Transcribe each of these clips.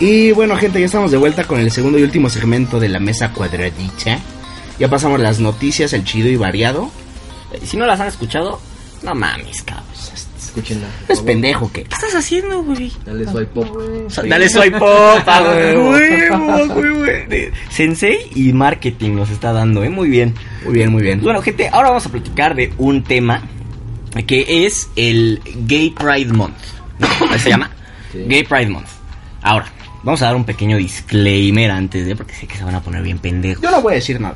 Y bueno, gente, ya estamos de vuelta con el segundo y último segmento de la mesa cuadradita. Ya pasamos las noticias, el chido y variado. Si no las han escuchado, no mames, cabrón. Escúchenla. Es pendejo que. ¿Qué estás haciendo, güey? Dale swipe pop. Dale swipe huevo, güey, güey. Sensei y marketing nos está dando, ¿eh? Muy bien. Muy bien, muy bien. Bueno, gente, ahora vamos a platicar de un tema que es el Gay Pride Month. ¿no? ¿Cómo se llama? Sí. Gay Pride Month. Ahora, vamos a dar un pequeño disclaimer antes de, porque sé que se van a poner bien pendejos. Yo no voy a decir nada.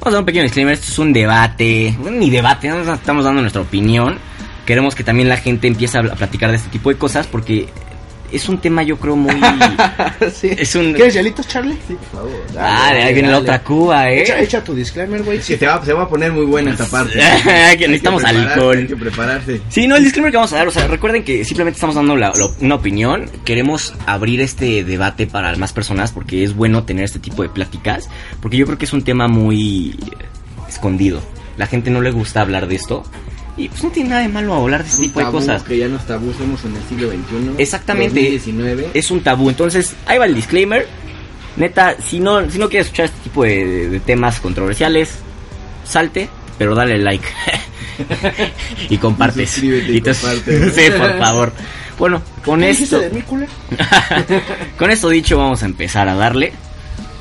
Vamos a dar un pequeño disclaimer, esto es un debate, ni debate, no estamos dando nuestra opinión. Queremos que también la gente empiece a platicar de este tipo de cosas porque es un tema yo creo muy... sí. Es un... ¿Quieres hielitos, Charlie? Sí, por favor. Ah, de ahí viene la dale. otra Cuba, ¿eh? Echa, echa tu disclaimer, güey. Sí, te va, se va a poner muy buena esta parte. que necesitamos Hay que prepararse, alcohol. Hay que prepararse. Sí, no, el disclaimer que vamos a dar, o sea, recuerden que simplemente estamos dando la- la- una opinión, queremos abrir este debate para más personas porque es bueno tener este tipo de pláticas, porque yo creo que es un tema muy escondido. La gente no le gusta hablar de esto y pues no tiene nada de malo hablar de este tipo de cosas. Que ya no es tabú, somos en el siglo XXI. Exactamente. 2019. Es un tabú, entonces ahí va el disclaimer. Neta, si no, si no quieres escuchar este tipo de, de- de temas controversiales, salte, pero dale like. y compartes. Y te- comparte. sí, por favor. Bueno, con ¿Qué dijiste esto, de mí, con esto dicho, vamos a empezar a darle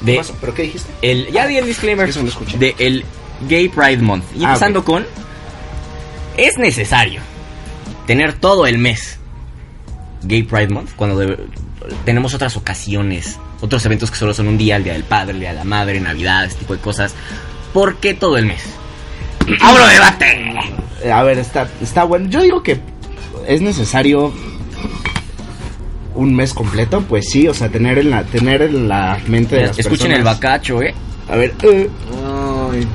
¿Qué de pasó? ¿Pero qué dijiste? el, ya di el disclaimer Eso no lo escuché. de el Gay Pride Month. Y Ah, empezando con, es necesario tener todo el mes Gay Pride Month cuando de- tenemos otras ocasiones, otros eventos que solo son un día, el Día del Padre, el Día de la Madre, Navidad, este tipo de cosas. ¿Por qué todo el mes? ¡Abro debate! A ver, está, está bueno. Yo digo que es necesario un mes completo, pues sí, o sea, tener en la, tener en la mente de las Escuchen el bacacho, ¿eh? A ver, eh, Ay,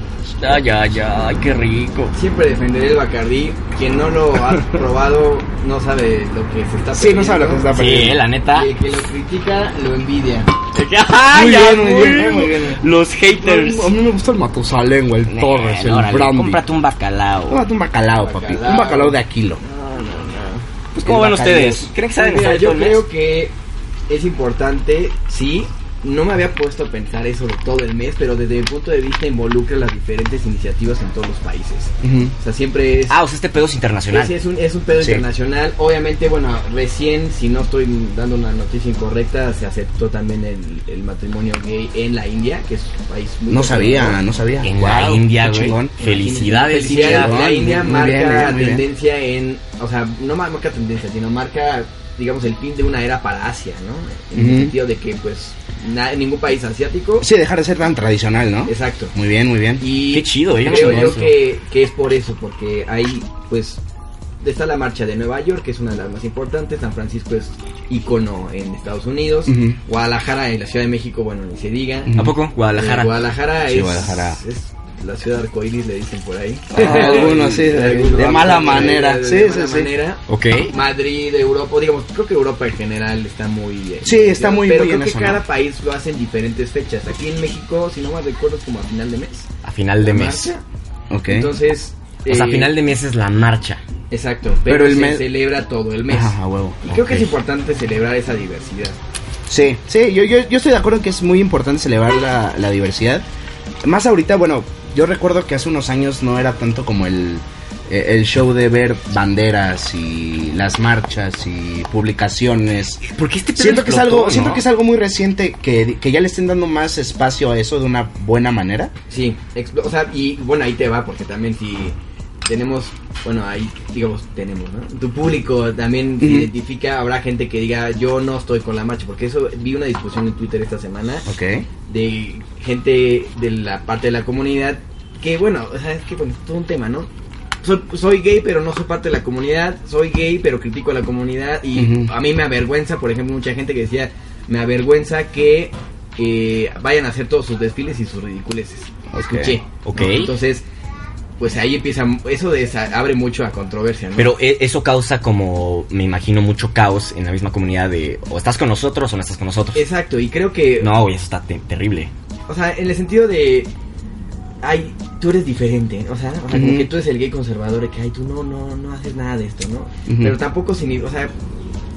Ay, ay, ay, qué rico. siempre defenderé el Bacardí. Quien no lo ha probado no sabe lo que se está sí, no sabe lo que se está Sí, perdiendo. la neta. Y el que lo critica lo envidia. Ay, Muy bien, muy bien, muy bien. Los haters. A mí me gusta el Matusalén, güey, el Torres, el Bueno, órale, Brandy. Cómprate un bacalao. Tómate un bacalao, papi. Bacalao. Un bacalao de Aquilo. No, no, no. Pues, ¿cómo el ven bacalao. ustedes? ¿Creen que Pues mira, necesario yo el creo que es importante, sí. No me había puesto a pensar eso de todo el mes, pero desde mi punto de vista involucra las diferentes iniciativas en todos los países. O sea, siempre es... Ah, o sea, este pedo es internacional. Es, es un, es un pedo Sí. internacional. Obviamente, bueno, recién, si no estoy dando una noticia incorrecta, se aceptó también el, el matrimonio gay en la India, que es un país muy No sabía, no sabía. En la India, chingón. Felicidades, Felicidades. La India marca muy bien, tendencia en, o sea, no ma- marca tendencia, sino marca, digamos, el fin de una era para Asia, ¿no? En el sentido de que, pues, na- ningún país asiático. Sí, dejar de ser tan tradicional, ¿no? Exacto. Muy bien, muy bien. Y Qué chido, ¿eh? creo yo que, que es por eso, porque ahí, pues, está la marcha de Nueva York, que es una de las más importantes. San Francisco es icono en Estados Unidos. Guadalajara en la Ciudad de México, bueno, ni se diga. ¿A poco? Guadalajara. Eh, Guadalajara Sí, es, Guadalajara. es la ciudad arcoíris, le dicen por ahí. Algunos sí, de- Algunos, de mala manera. de- Sí, de sí, mala sí. manera. Ok. Madrid, Europa, digamos, creo que Europa en general está muy... eh, Sí, está muy- Pero muy creo en que eso, cada ¿no? país lo hace en diferentes fechas. Aquí en México, si no me recuerdo, es como a final de mes. A final de mes. marcha. Ok. Entonces... O sea, a eh, final de mes es la marcha. Exacto, pero, Pero el se mes- celebra todo el mes. Ajá, a huevo. Y creo que es importante celebrar esa diversidad. Sí, sí, yo, yo, yo estoy de acuerdo en que es muy importante celebrar la, la diversidad. Más ahorita, bueno, yo recuerdo que hace unos años no era tanto como el, eh, el show de ver banderas y las marchas y publicaciones. Porque este Siento que es algo, ¿no? siento que es algo muy reciente que, que ya le estén dando más espacio a eso de una buena manera. Sí, o sea, y bueno, ahí te va, porque también si tenemos, bueno, ahí digamos, tenemos, ¿no? Tu público también se identifica, habrá gente que diga, yo no estoy con la marcha, porque eso, vi una discusión en Twitter esta semana Ok. de gente de la parte de la comunidad que, bueno, o sea, es que bueno, todo un tema, ¿no? Soy, soy gay, pero no soy parte de la comunidad. Soy gay, pero critico a la comunidad. Y a mí me avergüenza, por ejemplo, mucha gente que decía, me avergüenza que eh, vayan a hacer todos sus desfiles y sus ridiculeces. Ok. Escuché. Ok. ¿no? Entonces, pues ahí empieza, eso desa- abre mucho a controversia, ¿no? Pero e- eso causa como, me imagino, mucho caos en la misma comunidad de o estás con nosotros o no estás con nosotros. Exacto, y creo que... No, eso está te- terrible. O sea, en el sentido de. Hay, tú eres diferente, o sea, o sea, como que tú eres el gay conservador, que, ay, tú no, no, no haces nada de esto, ¿no? Pero tampoco sin, o sea,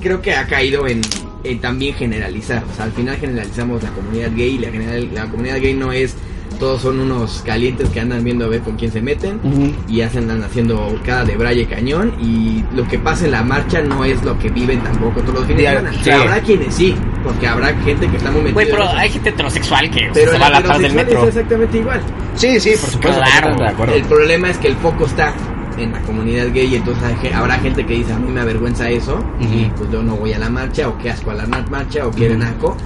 creo que ha caído en, en también generalizar, o sea, al final generalizamos la comunidad gay, y la, general, la comunidad gay no es, todos son unos calientes que andan viendo a ver con quién se meten, y hacen andan haciendo cada de braille cañón y lo que pasa en la marcha no es lo que viven tampoco todos los fines de Diario. semana. Sí. Habrá quienes sí, porque habrá gente que está muy metida. Güey, pero hay gente heterosexual que Pero se va a la atrás del metro. es exactamente igual. Sí, sí, por supuesto. Claro. de acuerdo. El problema es que el foco está en la comunidad gay y entonces hay habrá gente que dice a mí me avergüenza eso y pues yo no voy a la marcha o qué asco a la marcha o quieren naco.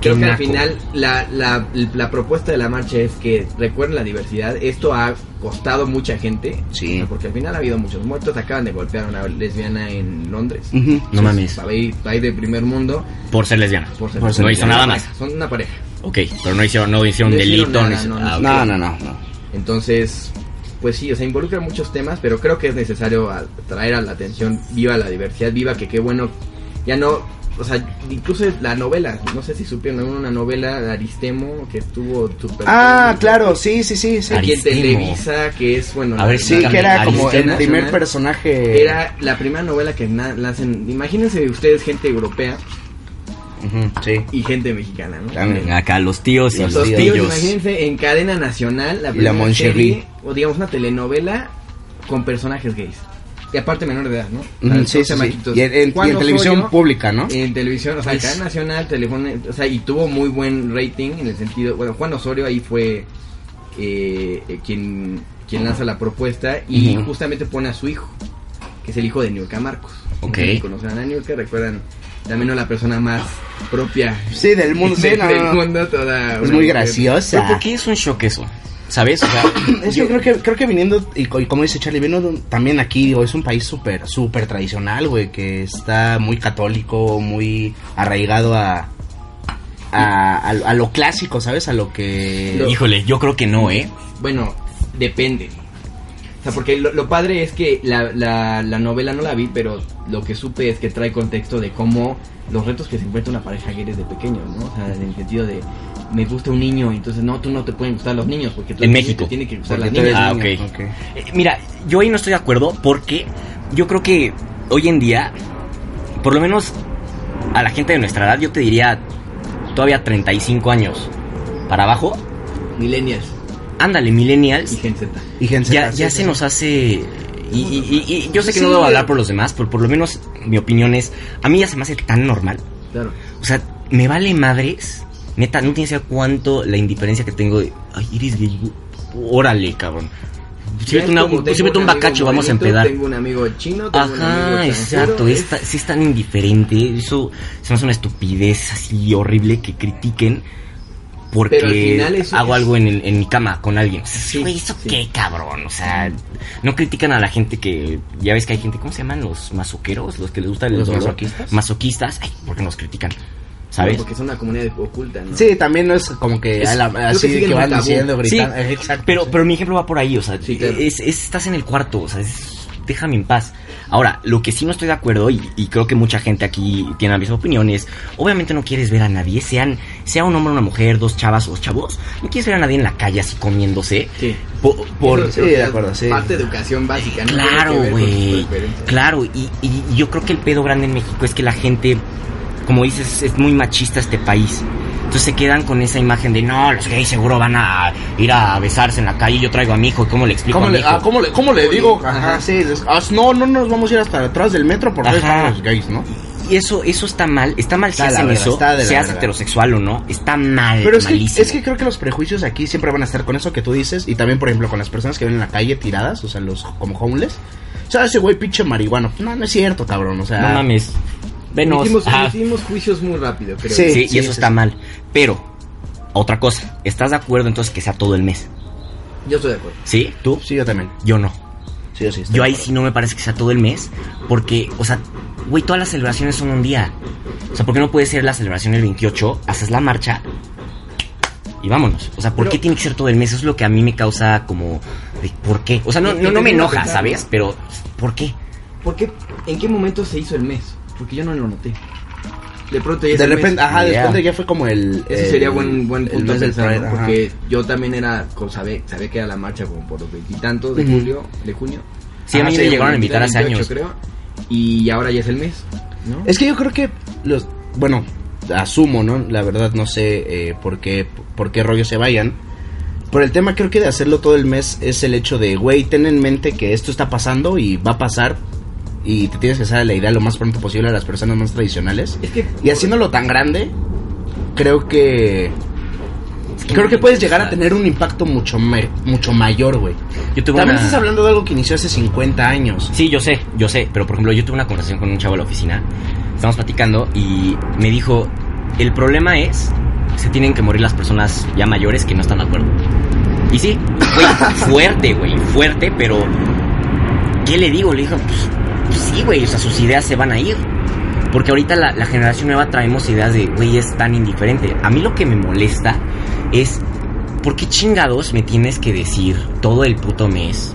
Creo que al final la, la, la propuesta de la marcha es que recuerden la diversidad. Esto ha costado mucha gente. Sí. Porque al final ha habido muchos muertos. Acaban de golpear a una lesbiana en Londres. No mames. País, país de primer mundo. Por ser lesbiana. Por ser Por ser no hizo nada más. Son una pareja. Ok, pero no hicieron, no hicieron No delito. nada, no hizo- no, no. ah. No, no, no, no. Entonces, pues sí, o sea, involucra muchos temas, pero creo que es necesario traer a la atención viva la diversidad, viva que qué bueno, ya no, o sea, incluso la novela, no sé si supieron, una novela de Aristemo que estuvo súper... Ah, claro, sí, sí, sí, sí. Aquí en Aristemo. Televisa, que es, bueno... A ver, la- Sí, la- que era como el Aristemo primer personaje. Era la primera novela que hacen, imagínense ustedes gente europea Ujú, sí. y gente mexicana, ¿no? También. Acá los tíos y Los los tíos, tíos, imagínense en cadena nacional la primera la serie, o digamos una telenovela con personajes gays. Y aparte menor de edad, ¿no? Sí, sí. Y en, televisión pública, ¿no? En televisión, o sea, Es- cadena nacional, teléfono, o sea, y tuvo muy buen rating en el sentido, bueno, Juan Osorio ahí fue eh, eh, quien quien lanza la propuesta y justamente pone a su hijo, que es el hijo de Niurka Marcos. Ok. Si Conocen a Niurka, recuerdan también no la persona más propia Sí, del mundo. Sí, del, no, del no, no. mundo, toda Es muy graciosa. ¿por qué es un shock eso? ¿Sabes? O sea, Es que creo que creo que viniendo y, co- y como dice Charlie, viniendo también aquí, digo, es un país súper súper tradicional, güey, que está muy católico, muy arraigado a a, a, a lo clásico, ¿sabes? A lo que híjole, yo creo que no, ¿eh? Bueno, depende. O sea, porque lo, lo padre es que la, la, la novela no la vi, pero lo que supe es que trae contexto de cómo los retos que se enfrenta una pareja gay desde pequeños, ¿no? O sea, en el sentido de, me gusta un niño, entonces no, tú no te pueden gustar los niños, porque tú En México. te tiene que gustar las niñas. Ah, niño, ok. Eh, mira, yo ahí no estoy de acuerdo porque yo creo que hoy en día, por lo menos a la gente de nuestra edad, yo te diría todavía 35 años para abajo, Millennials ándale, y millennials, Gen Z. y gente ya, ya se nos hace... Y, y- y- y yo sé que no Sí. debo hablar por los demás, pero por lo menos mi opinión es, a mí ya se me hace tan normal. Claro. O sea, me vale madres. Neta, no tienes idea cuánto la indiferencia que tengo de. Ay, eres gay. Órale, cabrón. Tengo súbete un amigo bacacho, vamos a empedar. Tengo un amigo chino, tengo un amigo Ajá, exacto. es- sí es tan indiferente. Eso se me hace una estupidez así horrible que critiquen porque Pero al final eso hago es- algo en, el- en mi cama con alguien. Sí, Güey, ¿eso sí. qué, cabrón? O sea, no critican a la gente que... Ya ves que hay gente, ¿cómo se llaman? Los masoqueros, los que les gusta el ¿Los dolor. masoquistas? Masoquistas. Ay, ¿por qué nos critican? ¿Sabes? Porque es una comunidad oculta, ¿no? Sí, también no es como que, Es- a la- que así que van diciendo, Sí, gritando. eh, exacto, pero, sí. pero mi ejemplo va por ahí, o sea, Sí, claro. es, es- estás en el cuarto, o sea, es- déjame en paz. Ahora, lo que sí no estoy de acuerdo, y, y creo que mucha gente aquí tiene la misma opinión, es, obviamente no quieres ver a nadie, sean, sea un hombre o una mujer, dos chavas o chavos, no quieres ver a nadie en la calle así comiéndose. Sí. po- por, sí, de acuerdo, sí. Parte de educación básica, ¿no? Claro, güey. Claro, y, y yo creo que el pedo grande en México es que la gente, como dices, es muy machista este país. Entonces se quedan con esa imagen de no, los gays seguro van a ir a besarse en la calle. Yo traigo a mi hijo, ¿cómo le explico ¿Cómo a mi le, hijo? ah, ¿cómo, le, ¿Cómo le digo? Ajá. Ajá, sí. les- ah, no, no nos vamos a ir hasta atrás del metro porque Ajá. estamos gays, ¿no? Y eso, eso está mal. Está mal si Está hacen eso, seas heterosexual o no. Está mal, Pero es que, es que creo que los prejuicios aquí siempre van a estar con eso que tú dices y también, por ejemplo, con las personas que ven en la calle tiradas, o sea, los como homeless. O sea, ese güey pinche marihuano. No, no es cierto, cabrón, o sea... No mames. Venos. Hicimos, Ajá. hicimos juicios muy rápido, creo. Sí. Sí, y eso sí, está sí. mal. Pero, otra cosa. ¿Estás de acuerdo entonces que sea todo el mes? Yo estoy de acuerdo. ¿Sí? ¿Tú? Sí, yo también. Yo no. Sí, yo sí. estoy Yo ahí sí no me parece que sea todo el mes, porque, o sea, güey, todas las celebraciones son un día. O sea, ¿por qué no puede ser la celebración el 28? Haces la marcha y vámonos. O sea, ¿por Pero- qué tiene que ser todo el mes? Eso es lo que a mí me causa como, ¿por qué? O sea, no, no, no me enoja, ¿sabes? Pero, ¿por qué? ¿Por qué? ¿En qué momento se hizo el mes? Porque yo no lo noté. de pronto ya De repente, ajá, de Yeah. repente ya fue como el... Ese el- sería buen, buen el punto del pensar, Pride, ¿no? Porque yo también era, con- sabía, sabía que era la marcha como por los veintitantos de Ujú. julio, de junio. Sí, a mí me llegaron a invitar hace 28, años. creo. Y ahora ya es el mes, ¿no? Es que yo creo que los... Bueno, asumo, ¿no? La verdad no sé eh, por, qué, por qué rollo se vayan. Pero el tema creo que de hacerlo todo el mes es el hecho de, güey, ten en mente que esto está pasando y va a pasar. Y te tienes que hacer la idea lo más pronto posible a las personas más tradicionales. Es que Y haciéndolo tan grande, creo que... Creo que puedes llegar a tener un impacto mucho, mucho mayor, güey. También una... estás hablando de algo que inició hace 50 años. Sí, yo sé, yo sé, pero por ejemplo, yo tuve una conversación con un chavo de la oficina, estamos platicando y me dijo, el problema es, se tienen que morir las personas ya mayores que no están de acuerdo. Y sí, güey, fuerte, güey, fuerte, pero ¿qué le digo? Le dijo, pues, pues sí, güey, o sea, sus ideas se van a ir. Porque ahorita la, la generación nueva traemos ideas de, güey, es tan indiferente. A mí lo que me molesta es, ¿por qué chingados me tienes que decir todo el puto mes?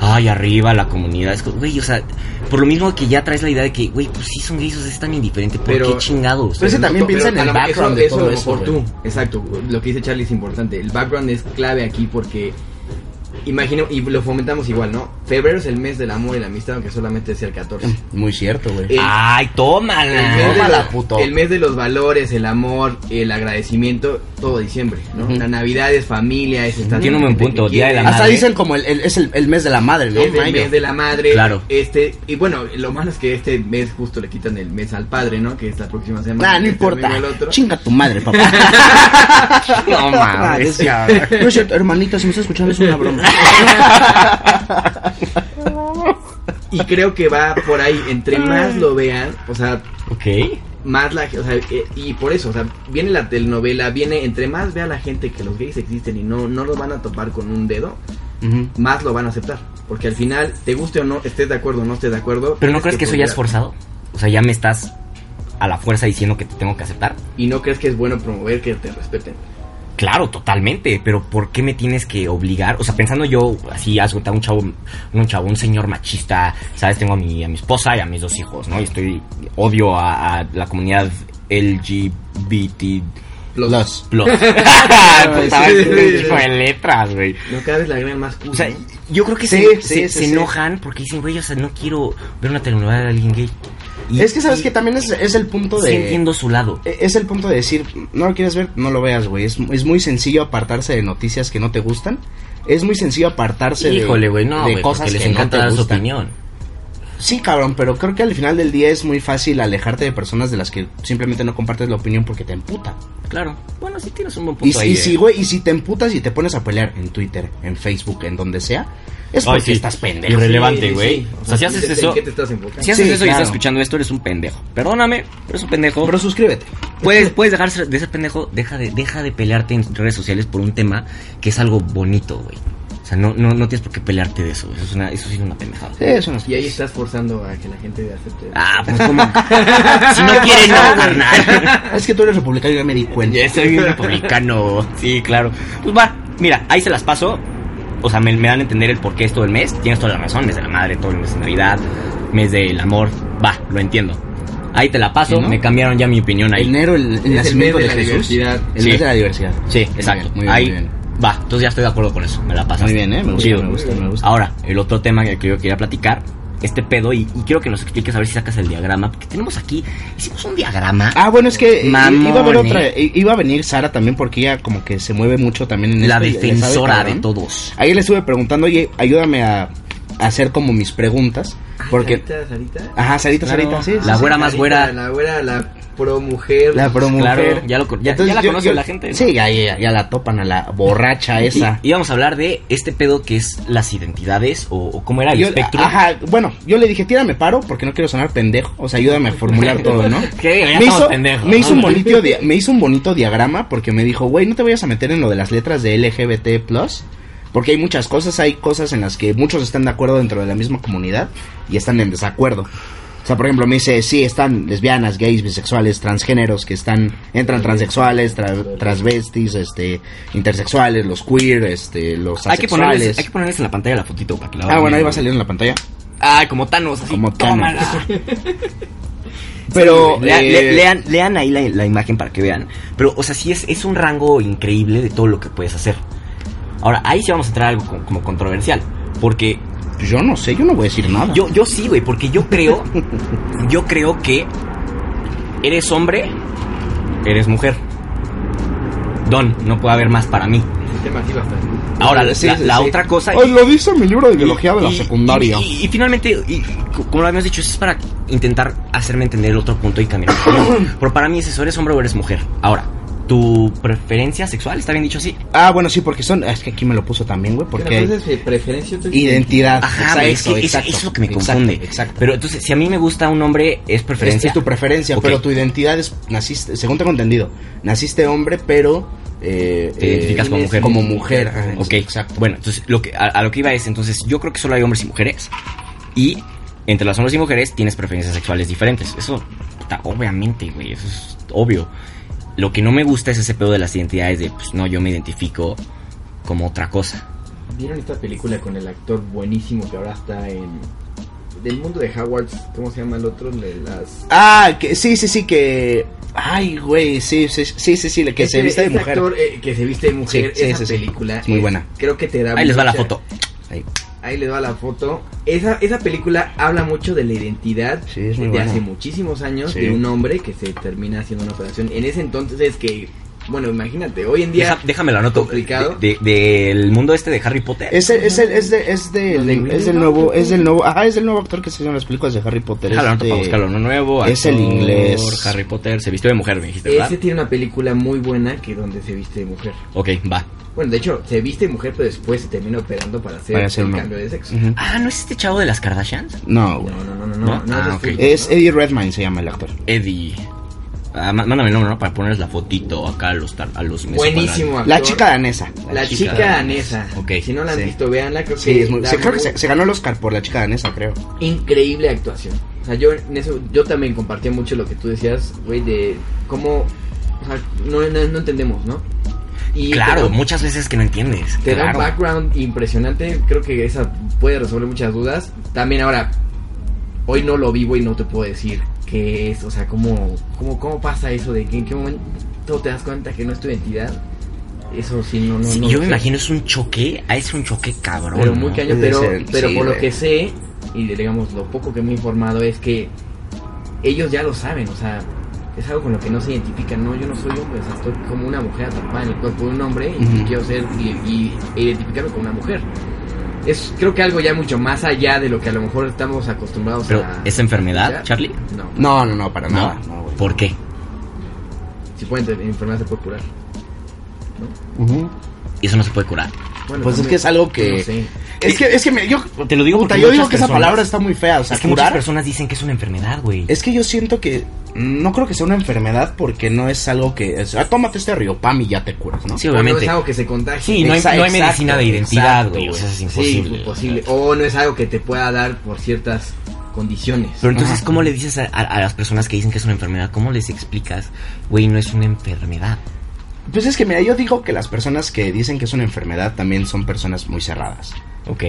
Ay, arriba la comunidad. Güey, o sea, por lo mismo que ya traes la idea de que, güey, pues sí son gays, o sea, es tan indiferente. ¿Por Pero- qué chingados? Pero ese también piensa en el background de todo eso, güey. tú, exacto. Lo que dice Charlie es importante. El background es clave aquí porque imagino y lo fomentamos igual, ¿no? Febrero es el mes del amor y la amistad, aunque solamente sea el 14. Muy cierto, güey. Ay, El tómala. mes, de tómala, los, puto. el mes de los valores, el amor, el agradecimiento, todo diciembre, ¿no? La Navidad es familia, es estar Tiene un buen punto, Día de la. Hasta madre. dicen como el, el- es el, el mes de la madre, ¿no? Es el mes de la madre. Claro. Este, y bueno, lo malo es que este mes justo le quitan el mes al padre, ¿no? Que es la próxima semana. Ah, no importa. el. Chinga tu madre, papá. No mames. No es cierto, hermanita, si me estás escuchando es una broma. Y creo que va por ahí, entre más lo vean, o sea, Ok. más la o sea, eh, y por eso, o sea, viene la telenovela, viene, entre más vea la gente que los gays existen y no, no los van a topar con un dedo, más lo van a aceptar. Porque al final, te guste o no, estés de acuerdo o no estés de acuerdo. Pero no crees que eso ya es forzado. O sea, ya me estás a la fuerza diciendo que te tengo que aceptar. Y no crees que es bueno promover que te respeten. Claro, totalmente, pero ¿por qué me tienes que obligar? O sea, pensando yo, así, has un chavo, un chavo, un señor machista, ¿sabes? Tengo a mi, a mi esposa y a mis dos hijos, ¿no? Y estoy, odio a, a la comunidad LGBT Los, Los. plus. Sí. chico de letras, güey. No, cada vez la agregan más cool, O sea, ¿no? yo creo que Sí, se, sí, se, sí, se sí. enojan porque dicen, güey, o sea, no quiero ver una telenovela de alguien gay. Y- Es que sabes y que también es, es el punto de... Sí entiendo su lado. E- Es el punto de decir, no lo quieres ver, no lo veas, güey. Es, es muy sencillo apartarse de noticias que no te gustan. Es muy sencillo apartarse de- no, cosas porque les que no encanta te dar su opinión. Sí, cabrón, pero creo que al final del día es muy fácil alejarte de personas de las que simplemente no compartes la opinión porque te emputa. Claro. Bueno, sí tienes un buen Y, punto ahí. y de- si, güey, y si te emputas y te pones a pelear en Twitter, en Facebook, en donde sea, es Ay, porque sí. estás pendejo. Irrelevante, Sí, sí, güey. sí. O sea, si haces ¿en eso- qué te estás enfocando? Si haces Sí, eso y claro. estás escuchando esto, eres un pendejo. Perdóname, pero eres un pendejo. Pero suscríbete. puedes, puedes dejar de ser pendejo. Deja de, deja de pelearte en redes sociales por un tema que es algo bonito, güey. O sea, no, no, no tienes por qué pelearte de eso. Eso, es una, eso sí es una pendejada. Sí, eso no es- Y ahí estás forzando a que la gente acepte. Ah, pues como. si no quieres, no, carnal. Es que tú eres republicano y ya me di cuenta. Ya soy un republicano. Sí, claro. Pues va, mira, ahí se las paso. O sea, me, me dan a entender el porqué es todo el mes. Tienes toda la razón, mes de la madre, todo el mes de Navidad, mes del amor. Va, lo entiendo. Ahí te la paso, ¿Sí, no? me cambiaron ya mi opinión ahí. Enero, el, el el nacimiento mes de, de la Jesús. diversidad. El Sí. mes de la diversidad. Sí, exacto. Muy bien, muy bien, ahí muy bien. va, entonces ya estoy de acuerdo con eso. Me la pasas. Muy bien, eh, me gusta, me gusta, me gusta. Ahora, el otro tema que yo quería platicar, este pedo, y, y quiero que nos expliques a ver si sacas el diagrama, porque tenemos aquí, hicimos un diagrama. Ah, bueno, es que i- Mamón, iba a haber eh. otra, iba a venir Sara también porque ella como que se mueve mucho también en la esto sabe defensora de todos. Ayer le estuve preguntando, oye, ayúdame a hacer como mis preguntas, porque... Sarita, Sarita. Ajá, Sarita, Claro. Sarita, sí. sí, La sí. güera más güera. La güera, la pro mujer. La pro mujer. Claro, ya lo- ya- ya la yo- conoce yo- la gente, ¿no? Sí, ya, ya, ya la topan a la borracha esa. Y, y vamos a hablar de este pedo que es las identidades, o, o cómo era el Yo- espectro. ajá, bueno, yo le dije, tírame paro porque no quiero sonar pendejo. O sea, ayúdame a formular todo, ¿no? ¿Qué? Ya me, hizo, pendejos, me, hizo un bonito me hizo un bonito diagrama porque me dijo, güey, no te vayas a meter en lo de las letras de LGBT. Porque hay muchas cosas, hay cosas en las que muchos están de acuerdo dentro de la misma comunidad y están en desacuerdo. O sea, por ejemplo, me dice, sí, están lesbianas, gays, bisexuales, transgéneros, que están, entran transexuales, tra- transvestis, este, intersexuales, los queer, este, los hay, que asexuales. ponerles, hay que ponerles en la pantalla la fotito para que la Ah, bueno, ahí va a salir en la pantalla. Ay, como Thanos, así, Como Thanos. Pero, eh, le- lean, lean ahí la, la imagen para que vean. Pero, o sea, sí es, es un rango increíble de todo lo que puedes hacer. Ahora, ahí sí vamos a entrar a algo como, como controversial. Porque yo no sé, yo no voy a decir nada. yo, yo sí, güey, porque yo creo, yo creo que eres hombre, eres mujer. Don, no puede haber más para mí. Ahora, Sí, la, sí, la sí. otra cosa... Ay, lo dice mi libro de biología de la Y- secundaria. Y, y- y finalmente, como lo habíamos dicho, eso es para intentar hacerme entender el otro punto y cambiar. Pero para mí es eso, ¿eres hombre o eres mujer? Ahora, ¿tu preferencia sexual está bien dicho así? Ah, bueno, sí, porque son. Es que aquí me lo puso también, güey. Porque Porque. es preferencia. otra es Identidad. Ajá, es que eso, exacto, eso es lo que me exacto, confunde. Exacto. Pero entonces, si a mí me gusta un hombre, es preferencia. es tu preferencia, pero tu identidad es. Naciste, según tengo entendido, naciste hombre, pero. Eh, Te identificas eh, como mujer. Como mujer. ajá, Ok, exacto. Bueno, entonces lo que, a, a lo que iba es, entonces yo creo que solo hay hombres y mujeres. Y entre los hombres y mujeres tienes preferencias sexuales diferentes. Eso, puta, obviamente, güey, eso es obvio. Lo que no me gusta es ese pedo de las identidades de, pues no, yo me identifico como otra cosa. ¿Vieron esta película con el actor buenísimo que ahora está en. Del mundo de Howard, ¿cómo se llama el otro? De las. Ah, que, sí, sí, sí, que. Ay, güey, sí, sí, sí, sí, sí, que se viste de mujer. actor eh, que se viste de mujer, Sí, esa sí, sí. película Es muy buena. Creo que te da Ahí les va la foto. Ahí. Ahí les va la foto. Esa, esa película habla mucho de la identidad Sí, de hace muchísimos años Sí. de un hombre que se termina haciendo una operación. En ese entonces es que, bueno, imagínate, hoy en día Deja- déjame la anoto. complicado. De- de- Del mundo este de Harry Potter. Es, el- es, el- es, de, es, de- ¿Lo de es del nuevo, es del nuevo, ajá, es del nuevo actor que se en las películas de Harry Potter. Déjalo, anoto Este- para buscarlo. No nuevo. es el inglés. Harry Potter. Se vistió de mujer, me dijiste, ¿verdad? Ese tiene una película muy buena que donde se viste de mujer. Ok, va. Bueno, de hecho, se viste de mujer, pero después se termina operando para hacer, Para hacer el cambio de sexo. Ah, ¿no es este chavo de las Kardashians? No, güey. No, no, no, no, no. ¿No? no, Ah, es. Eddie Redmayne se llama el actor. Eddie. Ah, má- mándame el nombre, ¿no? Para ponerles la fotito acá a los, tar- a los Buenísimo actor. La chica danesa. La chica danesa. Ok. Si no la han Sí. visto, véanla. Creo Sí, que es muy, sí, creo que se, se ganó el Oscar por la chica danesa, creo. increíble actuación. O sea, yo en eso, yo también compartía mucho lo que tú decías, güey, de cómo, o sea, no, no, no entendemos, ¿no? Y Claro, da- muchas veces que no entiendes. te da un background impresionante, creo que esa puede resolver muchas dudas. También ahora, hoy no lo vivo y no te puedo decir qué es, o sea, cómo, cómo, cómo pasa eso de que en qué momento te das cuenta que no es tu identidad. Eso sí, no, no, Sí, no yo me sé. imagino es un choque, ah, es un choque cabrón. pero muy cañón, Puede pero, ser, pero sí, por lo que sé, y digamos lo poco que me he informado es que ellos ya lo saben, o sea, es algo con lo que no se identifican, no, yo no soy hombre, o sea, estoy como una mujer atrapada en el cuerpo de un hombre y quiero ser y, y- identificarme como una mujer. Es creo que algo ya mucho más allá de lo que a lo mejor estamos acostumbrados Pero, a... ¿es enfermedad. Charlie? No, No, no, no, para No. nada. No, güey. ¿Por qué? si pueden tener enfermedad se puede curar. Ujú. Y eso no se puede curar. Bueno, Pues es que es algo que... no sé. Es que, es que me, yo, Te lo digo puta, porque yo muchas digo que esa personas- palabra está muy fea, o sea, es que muchas curar. personas dicen que es una enfermedad, güey. Es que yo siento que no creo que sea una enfermedad porque no es algo que, es, ah, tómate este riopam y ya te curas, ¿no? Sí, O no obviamente. es algo que se contagie. Sí, no hay, Exa- no hay exacto, medicina de identidad, exacto, güey. O sea, es Sí, imposible. imposible. O no es algo que te pueda dar por ciertas condiciones. Pero entonces, Ajá. ¿cómo le dices a, a- a las personas que dicen que es una enfermedad? ¿Cómo les explicas, güey, no es una enfermedad? Pues es que mira, yo digo que las personas que dicen que es una enfermedad también son personas muy cerradas. Ok.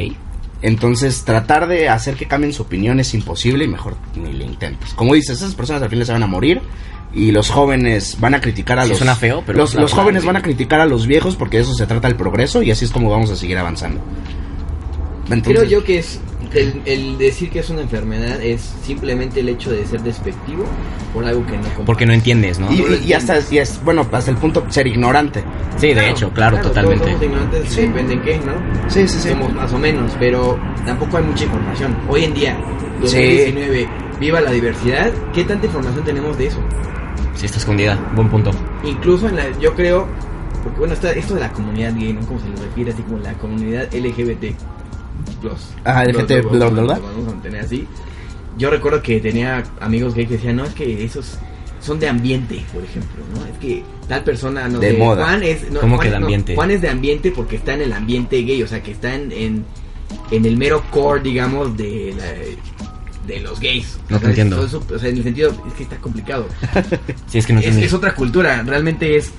Entonces, tratar de hacer que cambien su opinión es imposible y mejor ni le intentes. Como dices, esas personas al final se van a morir y los jóvenes van a criticar a Sí, los suena feo, pero los, los jóvenes van a criticar a los viejos porque de eso se trata el progreso y así es como vamos a seguir avanzando. Entonces, Creo yo que es el, el decir que es una enfermedad es simplemente el hecho de ser despectivo por algo que no compartes. Porque no entiendes, ¿no? y, no lo y- y hasta y es bueno hasta el punto ser ignorante. Sí, de hecho, claro, totalmente. Todos somos ignorantes, Sí. depende en qué, ¿no? Sí, sí, sí. Somos más o menos, pero tampoco hay mucha información. Hoy en día, Sí. 2019, viva la diversidad, ¿qué tanta información tenemos de eso? Sí, está escondida. Buen punto. Incluso en la, yo creo, porque bueno, está esto de la comunidad gay, ¿no? Como se le refiere, así como la comunidad LGBT. Plus. Ah, Plus, LGBT, lo- bla, lo- bla, bla. lo Vamos a mantener así. Yo recuerdo que tenía amigos gay que decían, no, es que esos son de ambiente, por ejemplo, ¿no? Es que tal persona, no De sé, moda. Juan es... No, ¿Cómo Juan- que de no, ambiente? Juan es de ambiente porque está en el ambiente gay, o sea, que está en, en, en el mero core, digamos, de la- de los gays. No te entiendo. eso- o sea, en el sentido, es que está complicado. Sí, es que no es, es otra cultura, realmente es,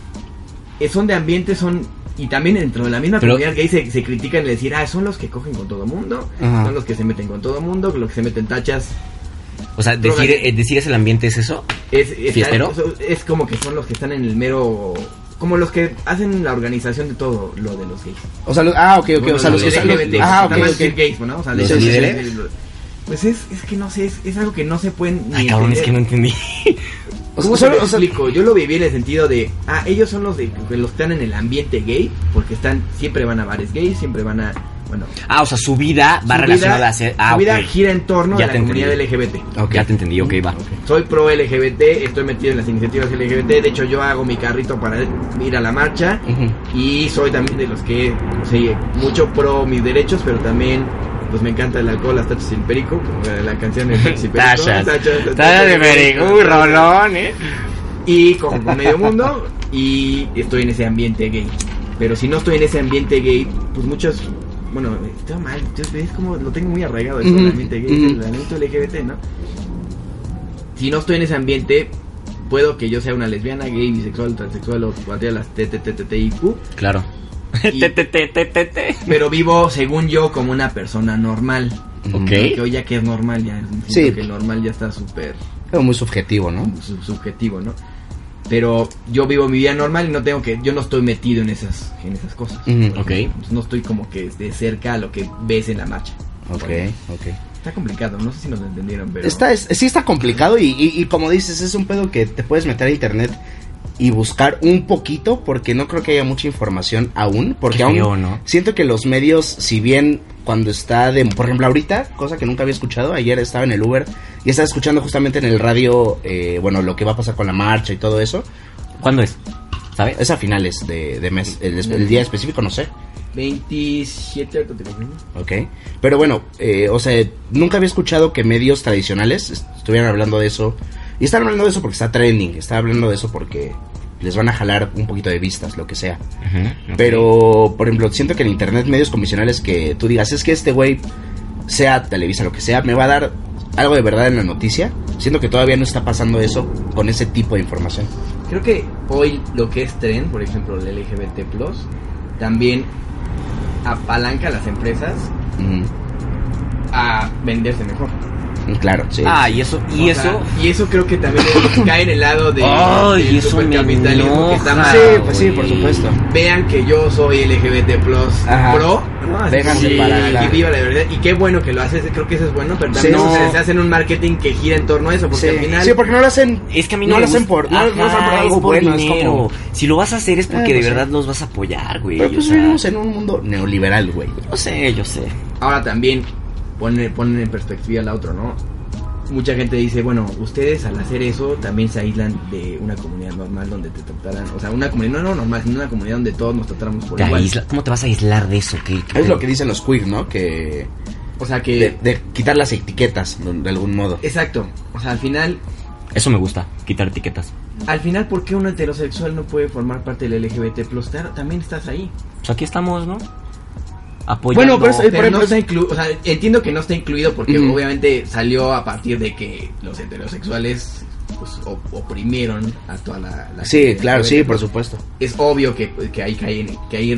es- son de ambiente, son y también dentro de la misma Pero- comunidad gay se, se critican y decir, ah, son los que cogen con todo mundo, Ajá. son los que se meten con todo mundo, los que se meten tachas O sea, decir, eh, decir es el ambiente es eso. Es, es, es como que son los que están en el mero... Como los que hacen la organización de todo lo de los gays. O sea, lo- ah, ok, ok, Bueno, o sea, los que los son los- LGBT, Ah, ok, nada más ok. decir gays, ¿no? O sea, ¿Los de- líderes? Pues es, es que no sé, es, es algo que no se pueden ni Ay, cabrón, es que no entender. entendí. O ¿Cómo sea, te lo o sea, explico? Yo lo viví en el sentido de, ah, ellos son los de los que están en el ambiente gay, porque están, siempre van a bares gays, siempre van a, bueno, Ah, o sea, su vida va su relacionada vida- a ser. Ah, su vida gira en torno Ya a la comunidad entendí. LGBT. Ok. Ya te entendí, ok, va. Soy pro LGBT, estoy metido en las iniciativas LGBT, de hecho yo hago mi carrito para ir a la marcha y soy también de los que, sí, mucho pro mis derechos, pero también pues me encanta el alcohol, las tachas y el perico, como la canción de y Perico. Tachas. Tachas, Tachas de perico. Uy, rolón, eh. Y cojo con medio mundo y estoy en ese ambiente gay. Pero si no estoy en ese ambiente gay, pues muchos, bueno, está mal, yo- es como lo tengo muy arraigado el ambiente gay, el ambiente LGBT, ¿no? Si no estoy en ese ambiente, puedo que yo sea una lesbiana, gay, bisexual, transexual o cualquiera las TTTTIQ, Claro. Y- Te, te, te, te, te, te. pero vivo, según yo, como una persona normal. Ok. Que hoy ya que es normal, ya Sí. que el normal ya está súper Algo muy subjetivo, ¿no? sub- subjetivo, ¿no? Pero yo vivo mi vida normal y no tengo que, yo no estoy metido en esas, en esas cosas. Por ok. ejemplo, No estoy como que de cerca a lo que ves en la marcha. Ok, ok. Está complicado, no sé si nos entendieron, pero. Está, es- sí está complicado y, y- y como dices, es un pedo que te puedes meter a internet y buscar un poquito porque no creo que haya mucha información aún, porque Qué aún feo, ¿no? siento que los medios, si bien cuando está de, por ejemplo ahorita, cosa que nunca había escuchado, ayer estaba en el Uber y estaba escuchando justamente en el radio, eh, bueno, lo que va a pasar con la marcha y todo eso, ¿Cuándo es? ¿Sabes? es a finales de, de mes, el, el día específico no sé. 27, ahorita te confirmo. Ok. Pero bueno, eh, o sea, nunca había escuchado que medios tradicionales est- estuvieran hablando de eso. Y están hablando de eso porque está trending. Están hablando de eso porque les van a jalar un poquito de vistas, lo que sea. Pero, por ejemplo, siento que en internet medios convencionales que tú digas, es que este güey, sea Televisa, lo que sea, me va a dar algo de verdad en la noticia. Siento que todavía no está pasando eso con ese tipo de información. Creo que hoy lo que es tren, por ejemplo, el LGBT, también apalanca a las empresas a venderse mejor. Claro, sí. Ah, y eso, y O eso. sea, y eso creo que también cae en el lado de, Ay, del eso me supercapitalismo que está enoja. mal. sí, pues sí, por supuesto. Vean que yo soy LGBT plus Ajá. pro. ¿no? Como, para la- y viva la verdad. Y qué bueno que lo haces, creo que eso es bueno, pero Sí, también no. se, se hacen un marketing que gira en torno a eso, porque sí. al final Sí, porque no lo hacen. Es que a mí no, no, lo hacen por, no, no lo hacen por algo es por bueno, es como. Si lo vas a hacer es porque Eh, de pues sí. verdad los vas a apoyar, güey. Pero o pues sea, vivimos en un mundo neoliberal, güey. Yo sé, yo sé. ahora también ponen, ponen en perspectiva la otra, ¿no? Mucha gente dice, bueno, ustedes al hacer eso también se aíslan de una comunidad normal donde te trataran, o sea, una comunidad no, no normal, sino una comunidad donde todos nos tratáramos por igual. aísla- ¿Cómo te vas a aislar de eso? ¿Qué, qué Es lo que dicen los queer, ¿no? Que. O sea que, De, de quitar las etiquetas, de, de algún modo. exacto, o sea, al final, Eso me gusta, quitar etiquetas. al final, ¿por qué un heterosexual no puede formar parte del LGBT+, Claro, también estás ahí. Pues aquí estamos, ¿no? Apoyando. Bueno, pero es- Pero por ejemplo, está incluido, o sea, entiendo que no está incluido porque obviamente salió a partir de que los heterosexuales pues, op- oprimieron a toda la, la Sí, gente claro, sí, por supuesto. es obvio que, que ahí cae, que ahí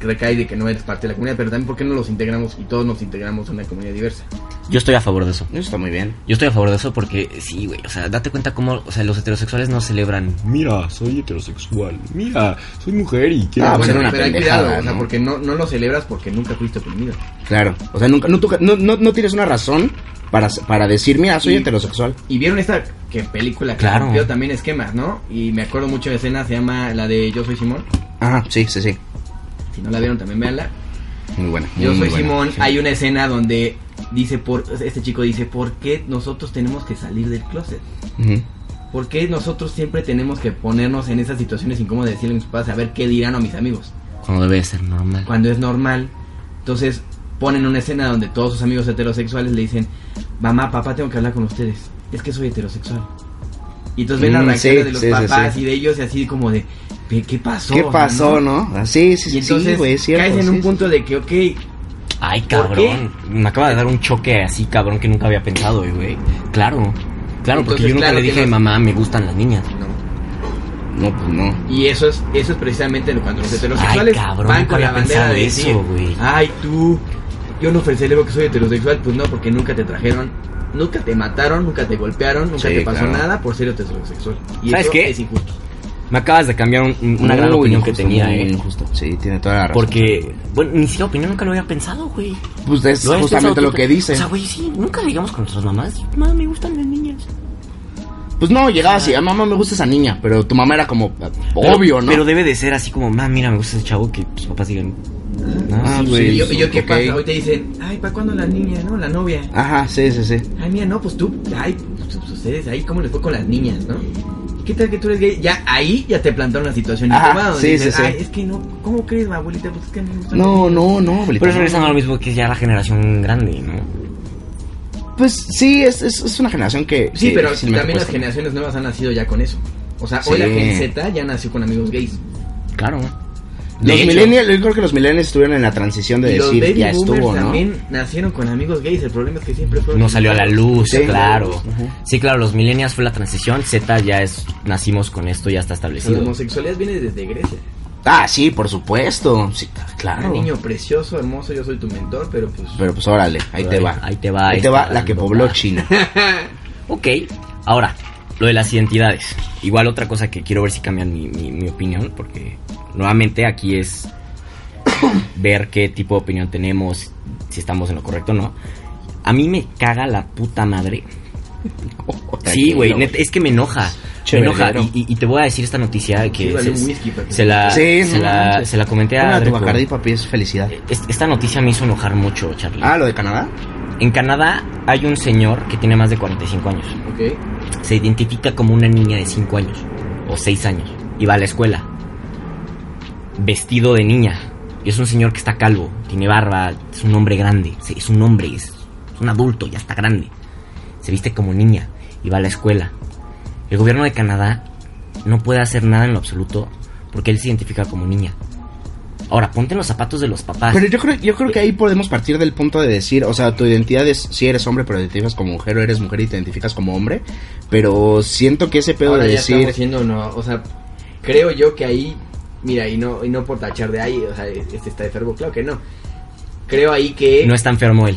recae de que no eres parte de la comunidad, pero también porque no los integramos y todos nos integramos a una comunidad diversa. Yo estoy a favor de eso. Eso está muy bien. Yo estoy a favor de eso porque sí, güey. O sea, date cuenta cómo, o sea, los heterosexuales no celebran. Mira, soy heterosexual. Mira, soy mujer y quiero... Ah, Bueno, una pero hay pendejada, cuidado, o sea, ¿no? porque no, no lo celebras porque nunca fuiste oprimido. Claro. O sea, nunca, no, tú- no, no, no tienes una razón para, para decir, mira, soy Y- heterosexual. Y vieron esta que película que Claro. rompió también esquemas, ¿no? Y me acuerdo mucho de escena, se llama la de Yo soy Simón. Ajá, sí, sí, sí. Si no la vieron también véanla. Muy buena. Yo muy soy buena. Simón. Sí. Hay una escena donde dice por este chico dice, "¿Por qué nosotros tenemos que salir del closet? Ujú. ¿Por qué nosotros siempre tenemos que ponernos en esas situaciones incómodas de decirle a mis papás a ver qué dirán a mis amigos?" Cuando debe ser normal. Cuando es normal. Entonces ponen una escena donde todos sus amigos heterosexuales le dicen, "Mamá, papá, tengo que hablar con ustedes. Es que soy heterosexual." Y entonces ven Mm, las reacciones sí, de los sí, papás sí. y de ellos y así como de, "¿Qué, pasó?" ¿Qué pasó, no? Ah, Sí, sí, Y sí, entonces sí, güey, es cierto. caes en sí, un sí. punto de que, ok, Ay, ¿Por cabrón. Me acaba de dar un choque así, cabrón, que nunca había pensado, güey. Claro. Claro, porque Entonces, yo nunca claro le dije a mi no- mamá, me gustan las niñas. no. No, pues no. Y eso es, eso es precisamente lo- cuando los heterosexuales Ay, cabrón, van nunca con la había bandera pensado de eso, decir, güey. ay tú, yo no celebro que soy heterosexual, pues no, porque nunca te trajeron nunca te mataron, nunca te golpearon, nunca Sí, te pasó claro. nada por ser heterosexual. Y ¿Sabes eso qué? es injusto. Me acabas de cambiar un- una gran opinión que tenía, muy eh. injusto. Sí, tiene toda la razón. Porque, bueno, ni siquiera opinión nunca lo había pensado, güey. Pues es ¿Lo habías justamente lo que dice. O sea, güey, sí, nunca digamos con nuestras mamás, mamá, me gustan las niñas. Pues no, llegaba así, a mamá me gusta esa niña, pero tu mamá era como, Pero- obvio, ¿no? Pero debe de ser así como, mamá, mira, me gusta ese chavo que tus papás digan, Ah, sí, sí, güey. Y yo, yo, ¿qué pasa? Hoy te dicen, ay, ¿para cuándo la niña, no? La novia. Ajá, sí, sí, sí. Ay, mía, no, pues tú, ay, pues, pues, ustedes ahí, ¿cómo les fue con las niñas, no? ¿Qué tal que tú eres gay? Ya, ahí ya te plantaron la situación Ajá, incómoda, sí, dices, sí, sí. Ay, es que no, ¿cómo crees, mi abuelita? Pues es que me gusta. No, no, no, abuelita, Pero es no. regresando a lo mismo que es ya la generación grande, ¿no? Pues sí, es, es, es una generación que... Sí, que pero también las generaciones nuevas han nacido ya con eso. O sea, hoy la Gen Z ya nació con amigos gays. Claro. Los De millennials, yo creo que los millennials estuvieron en la transición de y los decir, baby ya estuvo, ¿no? también nacieron con amigos gays. El problema es que siempre fueron. No salió a la luz, Sí. claro. Sí, claro, los millennials fue la transición, Z ya es, nacimos con esto, ya está La establecido. homosexualidad viene desde Grecia. Ah, sí, por supuesto. Sí, claro. Un niño precioso, hermoso, yo soy tu mentor, pero pues. Pero pues órale, ahí te va. Ahí te va. Ahí te va la que pobló va. China. Ok, ahora, lo de las identidades. Igual otra cosa que quiero ver si cambian mi, mi- mi opinión, porque nuevamente aquí es ver qué tipo de opinión tenemos, si estamos en lo correcto o no. A mí me caga la puta madre. Sí, güey, es que me enoja. Me enoja. Y, y- y te voy a decir esta noticia Sí, que vale se, whisky la, Sí, se, no la, se la comenté a Una tu papi, es felicidad. Es- Esta noticia me hizo enojar mucho, Charlie. Ah, lo de Canadá. En Canadá hay un señor que tiene más de 45 años. Ok. se identifica como una niña de 5 años o 6 años y va a la escuela vestido de niña. Y es un señor que está calvo, tiene barba, es un hombre grande, es un hombre, es, es un adulto, ya está grande. Se viste como niña y va a la escuela. El gobierno de Canadá no puede hacer nada en lo absoluto porque él se identifica como niña. Ahora, ponte en los zapatos de los papás. Pero yo creo, yo creo que ahí podemos partir del punto de decir, o sea, tu identidad es si eres hombre pero te identificas como mujer o eres mujer y te identificas como hombre. Pero siento que ese pedo Ahora de ya decir... estamos siendo, no, o sea, creo yo que ahí, mira, y no, y no por tachar de ahí, o sea, este está enfermo, claro que no. Creo ahí que No está enfermo él.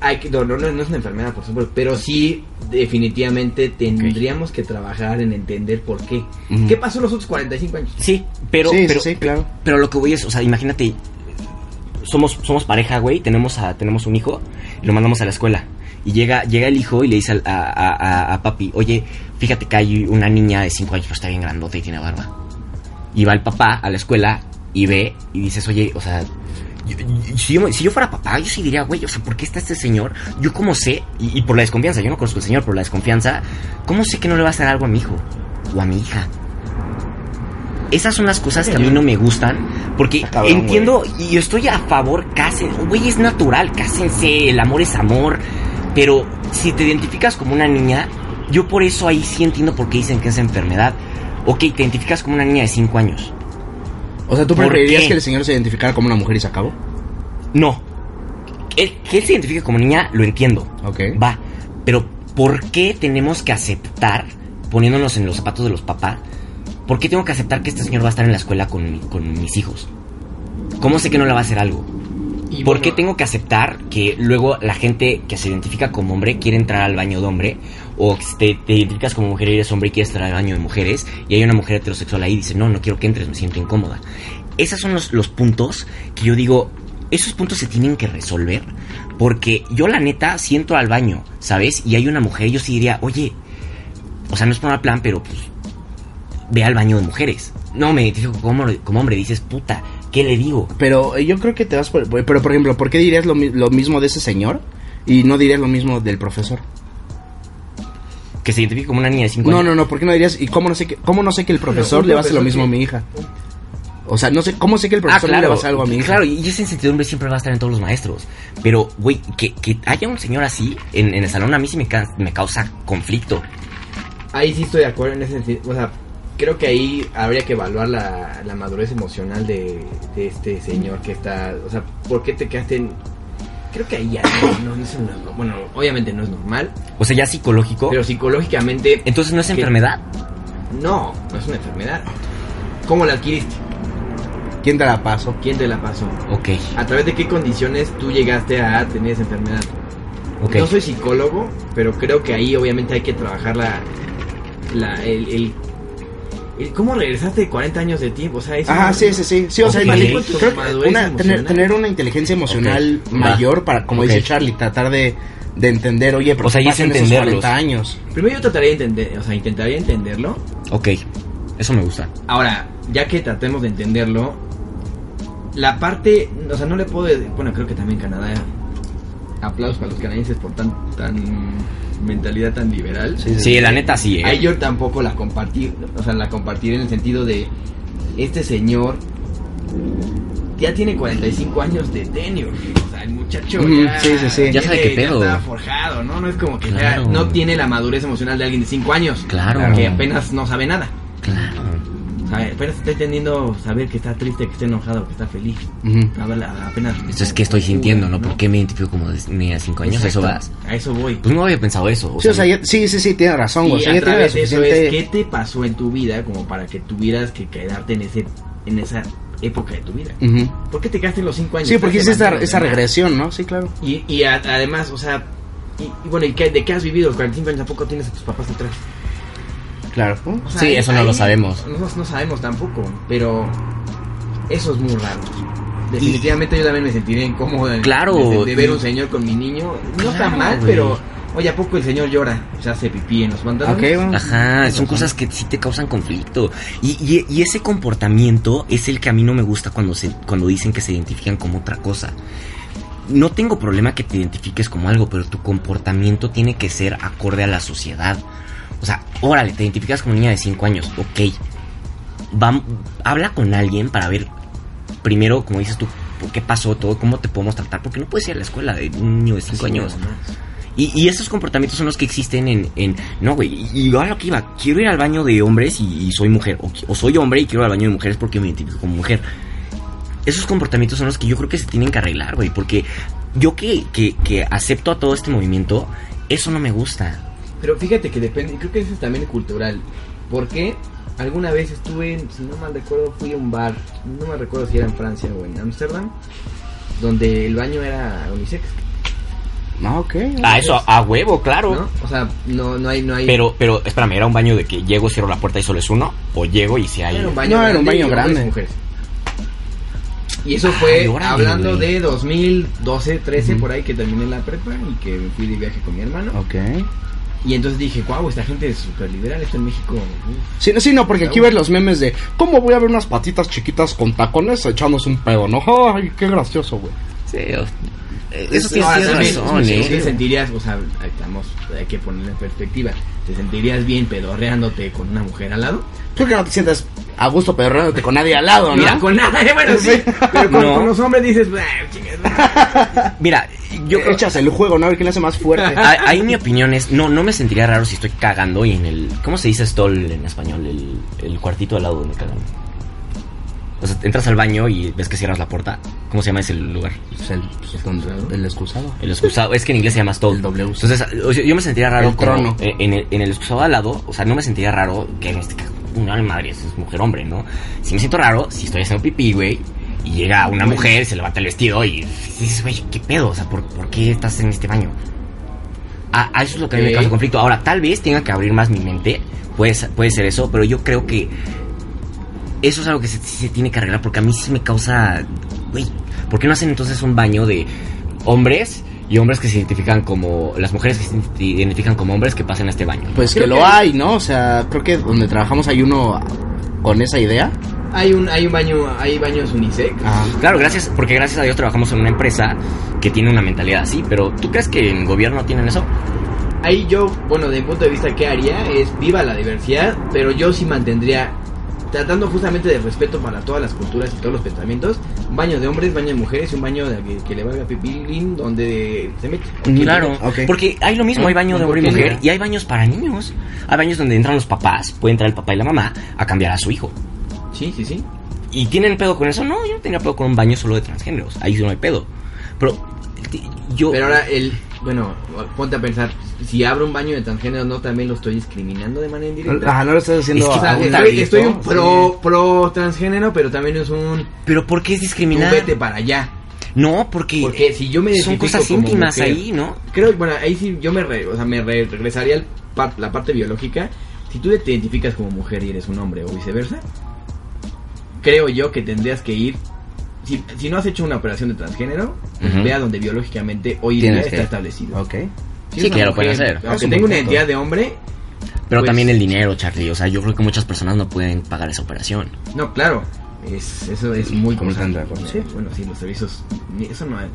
hay que, no, no, no, no es una enfermedad, por supuesto, pero sí definitivamente tendríamos que trabajar en entender por qué. ¿Qué pasó los otros 45 años? Sí, pero, sí, pero, sí, claro. Pero lo que voy es, o sea, imagínate, somos, somos pareja, güey, tenemos, a, tenemos un hijo y lo mandamos a la escuela. Y llega, llega el hijo y le dice al- a, a- a- a papi, oye, fíjate que hay una niña de 5 años, pero está bien grandota y tiene barba. Y va el papá a la escuela y ve y dices, oye, o sea, yo- yo- si, yo, si yo fuera papá, yo sí diría, güey, o sea, ¿por qué está este señor? Yo cómo sé, y, y por la desconfianza, yo no conozco al señor, por la desconfianza, ¿cómo sé que no le va a hacer algo a mi hijo o a mi hija? Esas son las cosas que a mí no me gustan. Porque cabrón, entiendo y estoy a favor, cásense. Güey, es natural, cásense. El amor es amor. Pero si te identificas como una niña, yo por eso ahí sí entiendo por qué dicen que es enfermedad. Ok, te identificas como una niña de 5 años. O sea, ¿tú ¿Por preferirías qué? que el señor se identificara como una mujer y se acabó? No. El, que él se identifique como niña, lo entiendo. Ok. Va. Pero ¿por qué tenemos que aceptar, poniéndonos en los zapatos de los papás, ¿por qué tengo que aceptar que este señor va a estar en la escuela con, mi- con mis hijos? ¿Cómo sé que no le va a hacer algo? Y ¿Por bueno, qué tengo que aceptar que luego la gente que se identifica como hombre quiere entrar al baño de hombre? O te, te identificas como mujer y eres hombre y quieres entrar al baño de mujeres y hay una mujer heterosexual ahí y dice, no, no quiero que entres, me siento incómoda. Esos son los, los puntos que yo digo, esos puntos se tienen que resolver porque yo la neta siento al baño, ¿sabes? Y hay una mujer y yo sí diría, oye, o sea, no es por mal plan, pero pues ve al baño de mujeres. No, me identifico como, como hombre, dices, puta, ¿qué le digo? Pero eh, yo creo que te vas por... Pero, por ejemplo, ¿por qué dirías lo, mi- lo mismo de ese señor? Y no dirías lo mismo del profesor. Que se identifique como una niña de 5 No, años. no, no, ¿por qué no dirías? ¿Y cómo no sé que, cómo no sé que el profesor le va a hacer lo mismo a mi hija? O sea, no sé, ¿cómo sé que el Ah, profesor no le va a hacer algo a mi hija? Claro, y esa incertidumbre siempre va a estar en todos los maestros. Pero, güey, que, que haya un señor así en, en el salón a mí sí me, ca- me causa conflicto. Ahí sí estoy de acuerdo en ese sentido. O sea, creo que ahí habría que evaluar la, la madurez emocional de, de este señor que está. O sea, ¿por qué te quedaste en.? Creo que ahí ya no, no, no es una- Bueno, obviamente no es normal, O sea, ya psicológico. pero psicológicamente. Entonces no es enfermedad. No, no es una enfermedad. ¿Cómo la adquiriste? ¿Quién te la pasó? ¿Quién te la pasó? Ok. ¿A través de qué condiciones tú llegaste a tener esa enfermedad? Ok. No soy psicólogo, pero creo que ahí obviamente hay que trabajar la, la el cómo regresaste de 40 años de tiempo, o sea, eso Ajá, sí, sí, sí. Sí, o sea, Ok. inteligen- Tu creo que madurez una- tener, una inteligencia emocional mayor para, como dice Charlie, tratar de, de entender, oye, pero O sea, ¿qué y es pasa en esos entenderlos. 40 años. Primero yo trataría de entender, o sea, intentaría entenderlo. Ok, eso me gusta. Ahora, ya que tratemos de entenderlo, la parte, o sea, no le puedo, bueno, creo que también Canadá, aplausos para los canadienses por tan, tan mentalidad tan liberal. Sí, la neta sí, ¿eh? Yo tampoco la compartí, o sea, la compartiré en el sentido de este señor ya tiene 45 años de tenure. O sea, el muchacho ya, sí, sí, sí. Ya sabe qué pedo. está forjado, ¿no? No es como que Claro. ya no tiene la madurez emocional de alguien de 5 años. Claro. Que apenas no sabe nada. Claro. O sea, apenas está entendiendo saber que está triste, que está enojado, que está feliz. Ujú. Habla- Apenas. Esto es que estoy sintiendo, ¿no? ¿Por qué me identifico como de niña de 5 años? ¿A eso vas? Exacto, A eso voy. Pues no había pensado eso. Sí, o sea, ya- sí, sí, sí, tiene razón. Y O sea, a ya tiene la través de eso es suficiente... qué te pasó en tu vida como para que tuvieras que quedarte en ese en esa época de tu vida. Ujú. ¿Por qué te quedaste en los 5 años? Sí, porque es Estás esa, regresión, ¿no? Sí, claro. Y, y a- además, o sea, y, y bueno, ¿y qué- ¿de qué has vivido los 45 años? ¿A poco tienes a tus papás atrás? Claro. O sea, Sí, ahí- eso no lo sabemos. Nosotros no sabemos tampoco, pero eso es muy raro. Definitivamente yo también me sentiré incómodo Claro, de, de ver y- un señor con mi niño. No está Claro, mal, güey. pero oye, ¿a poco el señor llora? O sea, hace pipí en los pantalones. Ok, bueno. Ajá, son cosas que sí te causan conflicto. Y, y- y ese comportamiento es el que a mí no me gusta cuando, se, cuando dicen que se identifican como otra cosa. No tengo problema que te identifiques como algo, pero tu comportamiento tiene que ser acorde a la sociedad. O sea, órale, te identificas como niña de 5 años, ok. Vam- habla con alguien para ver, primero, como dices tú, por qué pasó todo, cómo te podemos tratar, porque no puedes ir a la escuela de un niño de 5 Así años. Y, y esos comportamientos son los que existen en... en no, güey, y, y yo a lo que iba, quiero ir al baño de hombres y, y soy mujer, o, o soy hombre y quiero ir al baño de mujeres porque me identifico como mujer. Esos comportamientos son los que yo creo que se tienen que arreglar, güey, porque yo que, que, que acepto a todo este movimiento, eso no me gusta. Pero fíjate que depende, creo que eso es también cultural. Porque alguna vez estuve, en, si no mal recuerdo, fui a un bar, no me recuerdo si era en Francia o en Ámsterdam, donde el baño era unisex, Ah, ok. Ah, eso a, huevo, claro. ¿no? O sea, no, no hay, no hay. Pero, pero, espérame, ¿era un baño de que llego, cierro la puerta y solo es uno? ¿O llego y si hay...? Era un baño No, era un grande baño grande. mujeres. Y eso fue Ay, órale, hablando güey. de 2012, 13, Ujú. por ahí que terminé la prepa y que fui de viaje con mi hermano. Ok. Y entonces dije, wow, esta gente es súper liberal, esto en México. uf". Sí, no, sí, no, porque aquí ves los memes de ¿Cómo voy a ver unas patitas chiquitas con tacones echándose un pedo, no? Ay, qué gracioso, güey. Sí, eh, eso tiene Ahora, tienes también, razón, sí, ¿eh? Te sentirías, o sea, estamos, hay que ponerlo en perspectiva. ¿Te sentirías bien pedorreándote con una mujer al lado? Creo que no te sientas a gusto pedorreándote con nadie al lado, ¿no? Mira, con nada, eh, bueno, sí. Sí. Pero con, No. con los hombres dices, "Ah, chingas, Mira, yo creo... Echas el juego, ¿no? A ver quién le hace más fuerte. Ahí ahí mi opinión es, no, no me sentiría raro si estoy cagando y en el, ¿cómo se dice stall en español? El, el cuartito al lado donde cagan. O sea, entras al baño y ves que cierras la puerta. ¿Cómo se llama ese lugar? Pues el, pues, donde- el excusado. El excusado, es que en inglés se llama stall. El W. Entonces, o sea, yo me sentiría raro El trono. En, el, en el excusado al lado, o sea, no me sentiría raro que en este caso, una madre, es mujer hombre, ¿no? Si me siento raro, si estoy haciendo pipí, güey, y llega una mujer, se levanta el vestido y dices, güey, ¿qué pedo? O sea, ¿por, por qué estás en este baño? A, a eso es lo que a mí me causa conflicto. Ahora, tal vez tenga que abrir más mi mente, puede, puede ser eso, pero yo creo que eso es algo que se, se tiene que arreglar porque a mí sí me causa, güey, ¿por qué no hacen entonces un baño de hombres y hombres que se identifican como, las mujeres que se identifican como hombres que pasen a este baño? Pues que lo hay, ¿no? O sea, creo que donde trabajamos hay uno con esa idea. Hay un, hay un baño, hay baños unisex. Ah. Claro, gracias, porque gracias a Dios trabajamos en una empresa que tiene una mentalidad así, pero ¿tú crees que en gobierno tienen eso? Ahí yo, bueno, de mi punto de vista, ¿qué haría? Es viva la diversidad, pero yo sí mantendría, tratando justamente de respeto para todas las culturas y todos los pensamientos, un baño de hombres, baño de mujeres y un baño de, que, que le valga pipilín donde se mete. Claro, Ok. porque hay lo mismo, hay baño de ¿Por hombre y mujer no? y hay baños para niños. Hay baños donde entran los papás, puede entrar el papá y la mamá a cambiar a su hijo. Sí, sí, sí. ¿Y tienen pedo con eso? No, yo no tenía pedo con un baño solo de transgéneros. Ahí sí no hay pedo. Pero yo... Pero ahora el, bueno, ponte a pensar, si abro un baño de transgénero, ¿no también lo estoy discriminando de manera indirecta? Ah, no lo estás haciendo Es que O sea, a un estoy, un pro, sí. pro transgénero, pero también es un ¿Pero por qué es discriminar? vete para allá. No, porque, Porque si yo me son cosas íntimas mujer, ahí, ¿no? Creo, bueno, ahí sí yo me, re- o sea, me re- regresaría al par- la parte biológica. Si tú te identificas como mujer y eres un hombre o viceversa, creo yo que tendrías que ir. Si, si no has hecho una operación de transgénero, pues donde biológicamente hoy en día está que- establecido. Ok. Si Sí, es que ya lo pueden hacer. Aunque Es un tenga una identidad de hombre, Pero Pues- también el dinero, Charlie. O sea, yo creo que muchas personas no pueden pagar esa operación. no, claro. Es, eso es muy constante. Sí, bueno, sí, los servicios. ni- Eso no hay.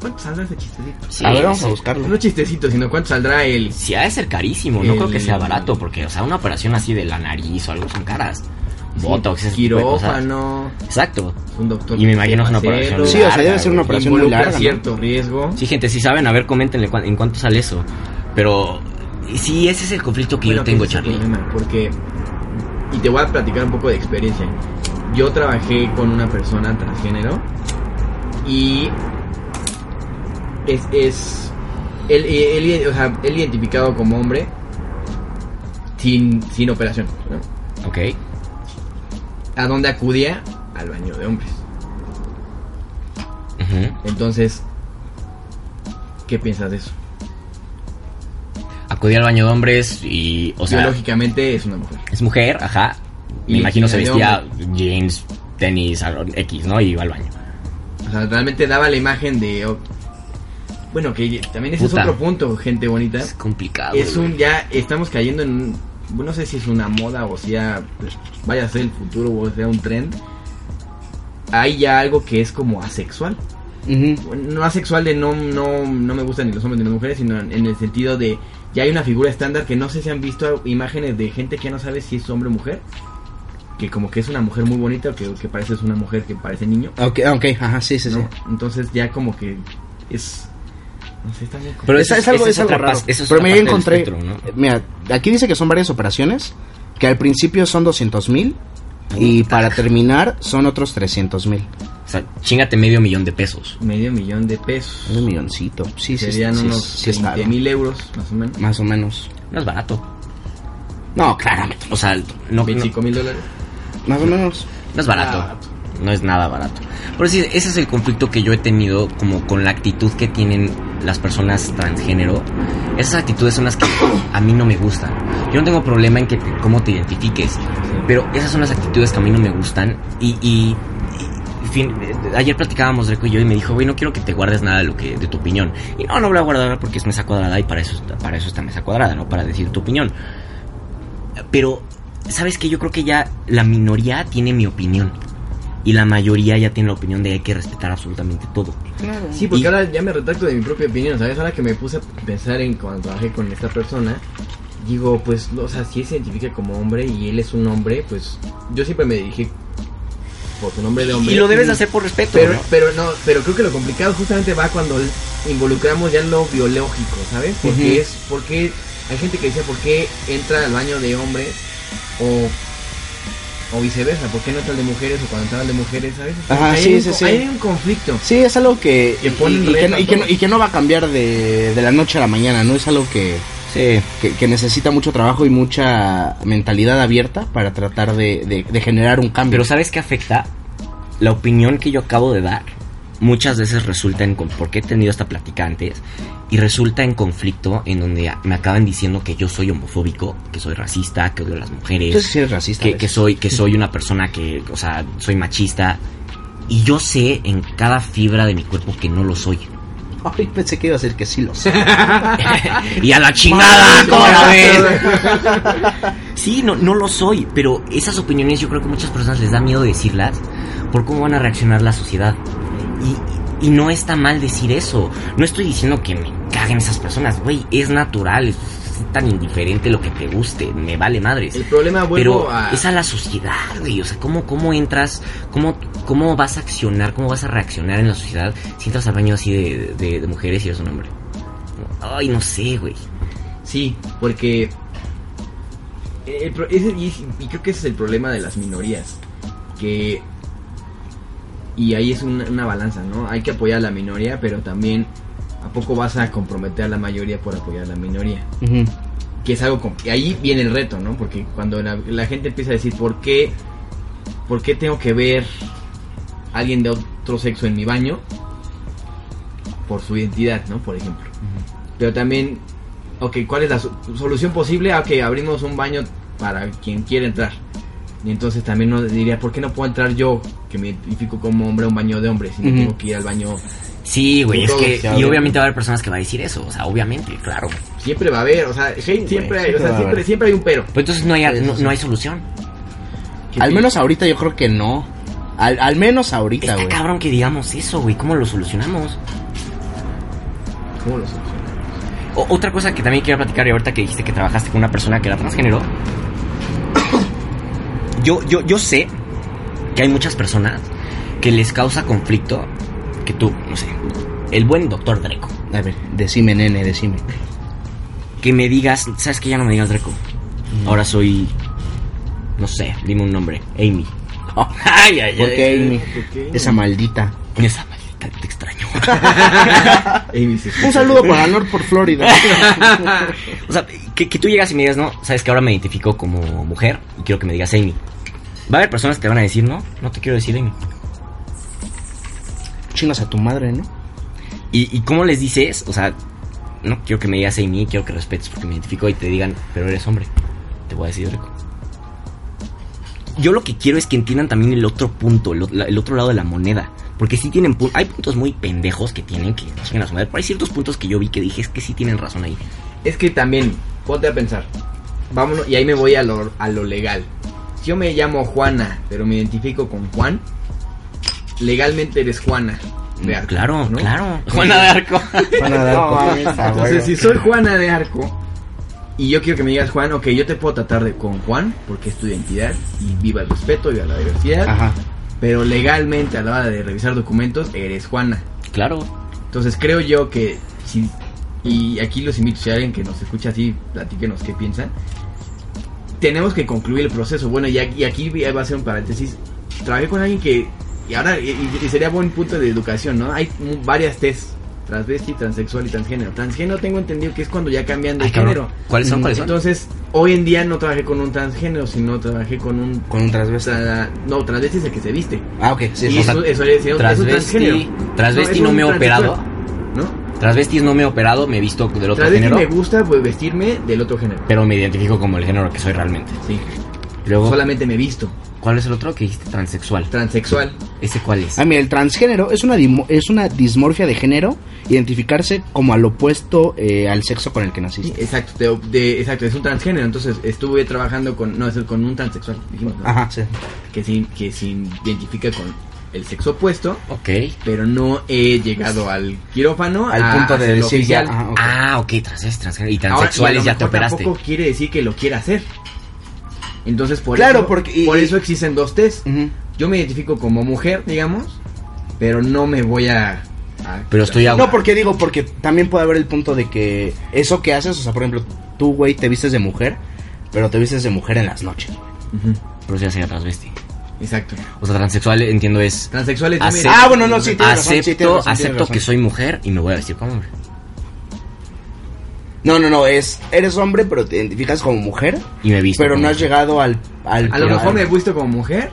¿Cuánto saldrá ese chistecito? Sí, a ver, vamos sí. a buscarlo. No chistecito, sino cuánto saldrá el. Sí, ha de ser carísimo. No creo que sea barato. Porque, o sea, una operación así de la nariz o algo son caras. Botox, ese tipo de cosas. quirófano, Exacto. un doctor. Y me imagino es una operación Sí, o sea, debe larga, ser una operación muy larga. ¿no? cierto riesgo. Sí, gente, si saben, a ver, coméntenle en cuánto sale eso. Pero sí, ese es el conflicto que Bueno, yo tengo, Charlie. problema, porque y te voy a platicar un poco de experiencia. Yo trabajé con una persona transgénero y es es él, él, o sea, él identificado como hombre sin sin operación. ¿no? Ok. ¿A dónde acudía? Al baño de hombres. Entonces, ¿qué piensas de eso? Acudí al baño de hombres y, o sea, Biológicamente es una mujer. es mujer, ajá. Me Y imagino se vestía jeans, tenis, X, ¿no? Y iba al baño. O sea, realmente daba la imagen de... oh, bueno, que también ese Puta. es otro punto, gente bonita. Es complicado. Es un... Ya estamos cayendo en... No sé si es una moda o sea... pues, vaya a ser el futuro o sea un trend. Hay ya algo que es como asexual. No asexual de no, no, no me gustan ni los hombres ni las mujeres, sino en, en el sentido de... Ya hay una figura estándar que no sé si han visto imágenes de gente que no sabe si es hombre o mujer. Que como que es una mujer muy bonita o que, que parece es una mujer que parece niño. Ok, ok, ajá, sí, sí, sí. Entonces ya como que es... Está Pero es, eso es algo, esa es algo raro. eso es Pero del encontré. espectro, ¿no? Mira, aquí dice que son varias operaciones. Que al principio son 200 mil. Y para terminar son otros 300 mil. O sea, chingate medio millón de pesos. medio millón de pesos. Un milloncito. Sí, sí, Serían sí, unos sí, es 20 caro. mil euros, más o menos. Más o menos. No es barato. No, claramente. O sea, no, no, 25 mil dólares. Más o menos. no es barato. No es nada barato. Pero sí, ese es el conflicto que yo he tenido como con la actitud que tienen las personas transgénero. Esas actitudes son las que a mí no me gustan. Yo no tengo problema en que cómo te identifiques, pero esas son las actitudes que a mí no me gustan. Y, y- ayer platicábamos Dreco y yo y me dijo, güey, no quiero que te guardes nada de lo que de tu opinión. Y no, no voy a guardar porque es mesa cuadrada y para eso para eso está mesa cuadrada, no para decir tu opinión. Pero sabes que yo creo que ya la minoría tiene mi opinión. Y la mayoría ya tiene la opinión de que hay que respetar absolutamente todo. Sí, porque Y- ahora ya me retracto de mi propia opinión, ¿sabes? Ahora que me puse a pensar en cuando trabajé con esta persona, digo, pues, o sea, si él se identifica como hombre y él es un hombre, pues yo siempre me dirigí por su nombre de hombre. Y lo debes de hacer por respeto. Pero, ¿no? pero no, pero creo que lo complicado justamente va cuando involucramos ya lo biológico, ¿sabes? Porque Ujú. es, porque hay gente que dice por qué entra al baño de hombres o o viceversa, ¿por qué no entra el de mujeres o cuando el de mujeres, ¿sabes? Ajá, Hay sí, un sí, sí. Hay un conflicto. Sí, es algo que. Y, que, no- a y, que no, todos. y que no va a cambiar de, de la noche a la mañana, ¿no? Es algo que, Sí. que, que necesita mucho trabajo y mucha mentalidad abierta para tratar de, de- de generar un cambio. Pero ¿sabes qué afecta? La opinión que yo acabo de dar muchas veces resulta en... Porque he tenido esta plática antes. Y resulta en conflicto en donde me acaban diciendo que yo soy homofóbico, que soy racista, que odio a las mujeres. Sí eres racista. que, soy que soy una persona que, o sea, soy machista y yo sé en cada fibra de mi cuerpo que no lo soy. Ay, pensé que iba a ser que sí lo sé. y a la chingada, ¿cómo la ves? Sí, no, no lo soy, pero esas opiniones yo creo que muchas personas les da miedo decirlas por cómo van a reaccionar la sociedad. Y, y no está mal decir eso. No estoy diciendo que me caguen esas personas, güey, es natural, es tan indiferente lo que te guste, me vale madres. El problema Pero a es a la sociedad, güey. O sea, ¿cómo, cómo entras? Cómo, ¿Cómo vas a accionar? ¿Cómo vas a reaccionar en la sociedad si entras al baño así de, de- de mujeres y eres un hombre? Ay, no sé, güey. Sí, porque el y creo que ese es el problema de las minorías, que y ahí es una, una balanza, ¿no? Hay que apoyar a la minoría, pero también a poco vas a comprometer a la mayoría por apoyar a la minoría, que es algo com- y ahí viene el reto, ¿no? Porque cuando la, la gente empieza a decir por qué por qué tengo que ver a alguien de otro sexo en mi baño, por su identidad, ¿no? Por ejemplo. Pero también, ok, ¿cuál es la so- solución posible? Ah, Ok, abrimos un baño para quien quiera entrar. Y entonces también no diría, ¿por qué no puedo entrar yo, que me identifico como hombre, a un baño de hombres? Y no tengo que ir al baño. Sí, güey, es que... Y obviamente. va a haber personas que va a decir eso, o sea, obviamente, claro. Siempre va a haber, o sea, hate siempre, siempre hay, o sea, siempre, siempre hay un pero. Pero entonces no hay, no, no hay solución. Al menos ahorita yo creo que no. Al, al menos ahorita, Está güey. cabrón que digamos eso, güey, ¿cómo lo solucionamos? ¿Cómo lo solucionamos? O- otra cosa que también quiero platicar y ahorita que dijiste que trabajaste con una persona que era transgénero. Yo, yo, yo sé que hay muchas personas que les causa conflicto que tú, no sé, el buen doctor Dreco, A ver, decime, nene, decime. que me digas, ¿sabes que Ya no me digas Dreco. Ahora soy, no sé, dime un nombre, Amy. ay, ay, ¿Por qué, Amy? ¿Por qué? Esa maldita. Esa maldita, te extraño. Un saludo para Nord por Florida. O sea, que, que tú llegas y me digas, no, sabes que ahora me identifico como mujer y quiero que me digas Amy. Va a haber personas que te van a decir, no, no te quiero decir Amy. Chingas a tu madre, ¿no? ¿Y, y cómo les dices? O sea, no quiero que me digas Amy, quiero que respetes porque me identifico y te digan, pero eres hombre. Te voy a decir rico. Yo lo que quiero es que entiendan también el otro punto, el otro lado de la moneda. Porque sí tienen pu- hay puntos muy pendejos que tienen que no siguen a su madre. Pero hay ciertos puntos que yo vi que dije es que sí tienen razón ahí. Es que también, ponte a pensar. Vámonos, y ahí me voy a lo, a lo legal. Si yo me llamo Juana, pero me identifico con Juan, legalmente eres Juana. de Arco, claro, ¿no? claro. Juana de Arco. Van a dar No, por- mames, Ah, Entonces, si soy Juana de Arco y yo quiero que me digas Juan, ok, yo te puedo tratar de con Juan porque es tu identidad y viva el respeto, viva la diversidad. Ajá. Pero legalmente a la hora de revisar documentos eres Juana. Claro. Entonces creo yo que si y aquí los invito si hay alguien que nos escucha así, platíquenos qué piensan. Tenemos que concluir el proceso. Bueno, y aquí, y aquí va a ser un paréntesis. Trabajé con alguien que y ahora y, y sería buen punto de educación, ¿no? Hay varias test transvesti, transexual y transgénero. Transgénero tengo entendido que es cuando ya cambian de Ay, cabrón. género. ¿Cuáles son? ¿Cuáles son? Entonces, hoy en día no trabajé con un transgénero, sino trabajé con un Con un transvesti. tra- no, transvesti es el que se viste. Ah, ok, sí, y sí. eso, eso es, es un Transvesti- transgénero. transvesti es no me he operado. ¿No? Transvestis no me he operado, me he visto del otro Transvesti género. me gusta pues vestirme del otro género. Pero me identifico como el género que soy realmente. Sí. Luego, Solamente me visto. ¿cuál es el otro que dijiste? Transexual. Transexual. ¿Ese cuál es? Ah, mira, el transgénero es una, es una dismorfia de género, identificarse como al opuesto eh, al sexo con el que Sí, naciste. exacto, de, de- exacto, es un transgénero. Entonces estuve trabajando con, no, es con un transexual, dijimos, ¿no? Ajá, sí. Que, se, que se identifica con el sexo opuesto, Ok. pero no he llegado al quirófano. Al a punto de decir ya. oficial. ok. Ah, ok, transvestis, transgénero. Y Ahora, transexuales ya te operaste. Tampoco quiere decir que lo quiera hacer. Entonces, por Claro, eso, porque- y- por y- eso existen dos test. Yo me identifico como mujer, digamos, pero no me voy a. a- Pero estoy a... No, porque digo, porque también puede haber el punto de que eso que haces, o sea, por ejemplo, tú, güey, te vistes de mujer, pero te vistes de mujer en las noches. güey. Ujú, Pero sí, ya sería transvesti. Exacto. O sea, transexual entiendo es... Me Acepto- Ah, bueno, no, sí, tienes razón, sí, Acepto, razón, acepto que soy mujer y me voy a vestir como hombre. No, no, no, es, eres hombre, pero te identificas como mujer, Y me visto pero como no has mujer. llegado al... al A lo mejor me he visto como mujer,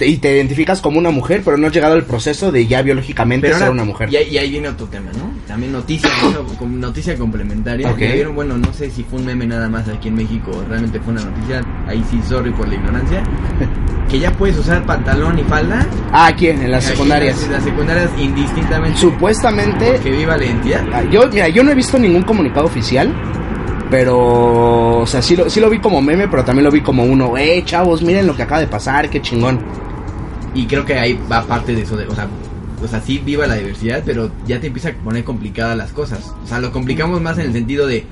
y te identificas como una mujer, pero no has llegado al proceso de ya biológicamente pero ser ahora, una mujer. Y, ahí- y ahí viene otro tema, ¿no? También noticia, noticia complementaria. Ok. Ya vieron, bueno, no sé si fue un meme nada más aquí en México, realmente fue una noticia. Ahí sí, sorry por la ignorancia. que ya puedes usar pantalón y falda. Ah, ¿quién? En las aquí secundarias. En las, secundarias indistintamente. Supuestamente... Que viva la identidad. Ah, Yo, mira, yo no he visto ningún comunicado oficial, pero, o sea, sí lo, sí lo vi como meme, pero también lo vi como uno, eh, chavos, miren lo que acaba de pasar, qué chingón. Y creo que ahí va parte de eso, de, o sea, o sea, sí viva la diversidad, pero ya te empieza a poner complicadas las cosas. O sea, lo complicamos más en el sentido de,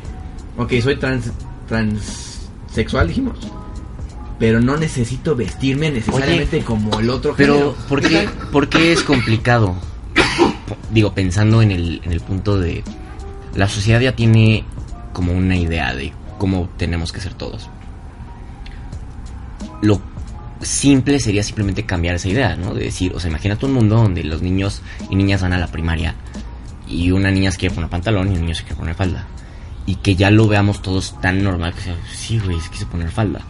ok, soy trans, transexual, dijimos, pero no necesito vestirme necesariamente como el otro Pero, género. ¿por qué, por qué es complicado? Digo, pensando en el, en el punto de... La sociedad ya tiene como una idea de cómo tenemos que ser todos. Lo simple sería simplemente cambiar esa idea, ¿no? De decir, o sea, imagínate un mundo donde los niños y niñas van a la primaria y una niña se quiere poner pantalón y un niño se quiere poner falda. Y que ya lo veamos todos tan normal que sea, sí, güey, se quiso poner falda.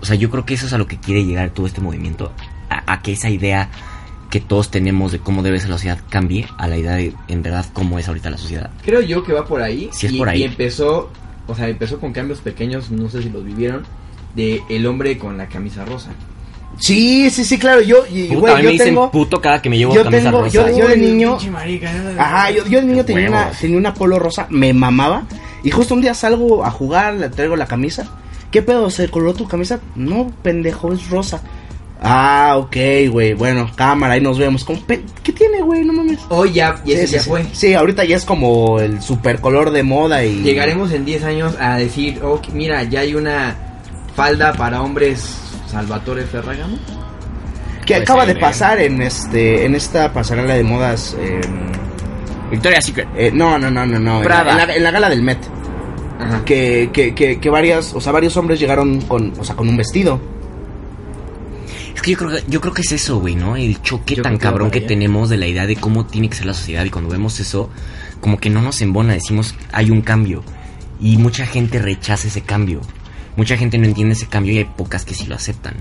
O sea, yo creo que eso es a lo que quiere llegar todo este movimiento. A, a que esa idea que todos tenemos de cómo debe ser la sociedad cambie a la idea de en verdad cómo es ahorita la sociedad. Creo yo que va por ahí. Sí, es y, por ahí. y empezó, o sea, empezó con cambios pequeños, no sé si los vivieron, de el hombre con la camisa rosa. Sí, sí, sí, claro. Yo, y, Puta, güey, a mí yo me dicen tengo. puto cada que me llevo yo camisa tengo- rosa. yo- yo de niño- marica, Ajá, yo, yo de niño tenía una, tenía una polo rosa, me mamaba. Y justo un día salgo a jugar, le traigo la camisa. ¿Qué pedo? ¿Se coloró tu camisa? No, pendejo, es rosa. Ah, ok, güey. Bueno, cámara, ahí nos vemos. ¿Qué tiene, güey? No mames. Hoy ya, y ese sí, ya sí, fue. Sí, ahorita ya es como el super color de moda y. Llegaremos en 10 años a decir, oh, mira, ya hay una falda para hombres Salvatore Ferragamo. Que Puede acaba de pasar en este en esta pasarela de modas. eh, Victoria's Secret. eh, no, no, no, no, no. En la, Prada. en la- en la gala del Met. Ajá. Que, que, que, que varias, o sea, varios hombres llegaron con, o sea, con un vestido. Es que yo creo que, yo creo que es eso, güey, ¿no? El choque Yo tan cabrón que tenemos de la idea de cómo tiene que ser la sociedad y cuando vemos eso, como que no nos embona, decimos hay un cambio y mucha gente rechaza ese cambio. Mucha gente no entiende ese cambio y hay pocas que sí lo aceptan.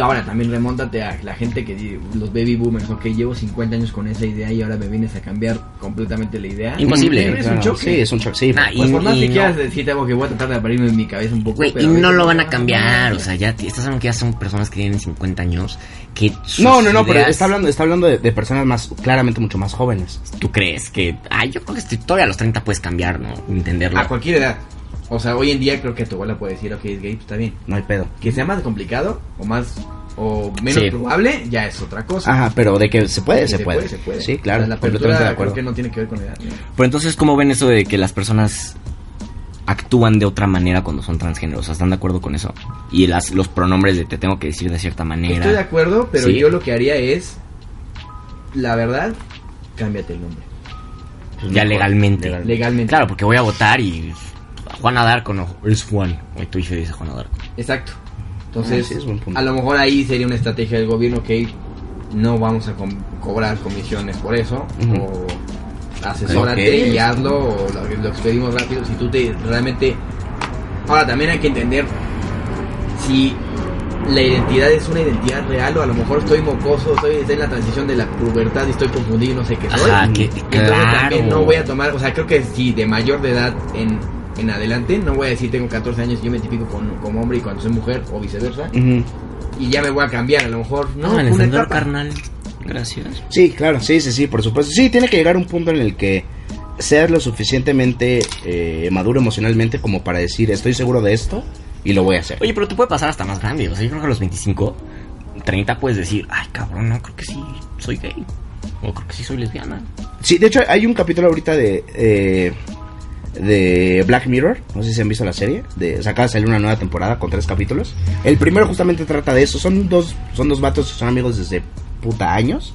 Ahora también remóntate a la gente que los baby boomers, ok, llevo 50 años con esa idea y ahora me vienes a cambiar completamente la idea. Imposible. Es un choque. Sí, es un choque, sí. Nah, Pues y- por más y que no- quieras decir algo que voy a tratar de abrirme en mi cabeza un poco. Güey, pero y no lo van a cambiar, o sea, ya estás hablando que ya son personas que tienen 50 años, que sus No, no, no, pero está hablando, está hablando de, de personas más, claramente mucho más jóvenes. ¿Tú crees que, ay, yo creo que estoy, todavía a los 30 puedes cambiar, ¿no? Entenderlo. A cualquier edad. O sea, hoy en día creo que tu abuela puede decir, ok, es gay, pues está bien. No hay pedo. Que sea más complicado o más o menos Sí. probable, ya es otra cosa. Ajá, pero de que se puede, Que se, puede. se puede. Sí, claro, O sea, la completamente de acuerdo. creo que no tiene que ver con la edad. ¿no? Pero entonces, ¿cómo ven eso de que las personas actúan de otra manera cuando son transgéneros? O sea, ¿Están de acuerdo con eso? Y las, los pronombres de te tengo que decir de cierta manera. Estoy de acuerdo, pero Sí. yo lo que haría es, la verdad, cámbiate el nombre. Pues ya legalmente. legal. Legalmente. Claro, porque voy a votar y Juana Darko no, es Juan. Tu hijo dice Juana Darko. Exacto. Entonces, Ah, sí, es buen punto. a lo mejor ahí sería una estrategia del gobierno que no vamos a cobrar comisiones por eso, o asesórate y hazlo, o lo, lo expedimos rápido. Si tú te realmente. Ahora, también hay que entender si la identidad es una identidad real o a lo mejor estoy mocoso, estoy, estoy en la transición de la pubertad y estoy confundido y no sé qué soy. Ajá, que, entonces claro. también no voy a tomar, o sea, creo que si de mayor de edad en, en adelante, no voy a decir tengo 14 años y yo me identifico con, como hombre y cuando soy mujer o viceversa, y ya me voy a cambiar, a lo mejor, no, No, el una etapa. carnal. Gracias. Sí, claro, sí, sí, sí, por supuesto. Sí, tiene que llegar un punto en el que seas lo suficientemente eh, maduro emocionalmente como para decir estoy seguro de esto y lo voy a hacer. Oye, pero te puede pasar hasta más grande. O sea, yo creo que a los 25, 30 puedes decir, ay, cabrón, no, creo que sí soy gay. O creo que sí soy lesbiana. Sí, de hecho hay un capítulo ahorita de eh, de Black Mirror, no sé si han visto la serie, de o sea, acaba de salir una nueva temporada con tres capítulos. El primero justamente trata de eso, son dos son dos vatos que son amigos desde puta años.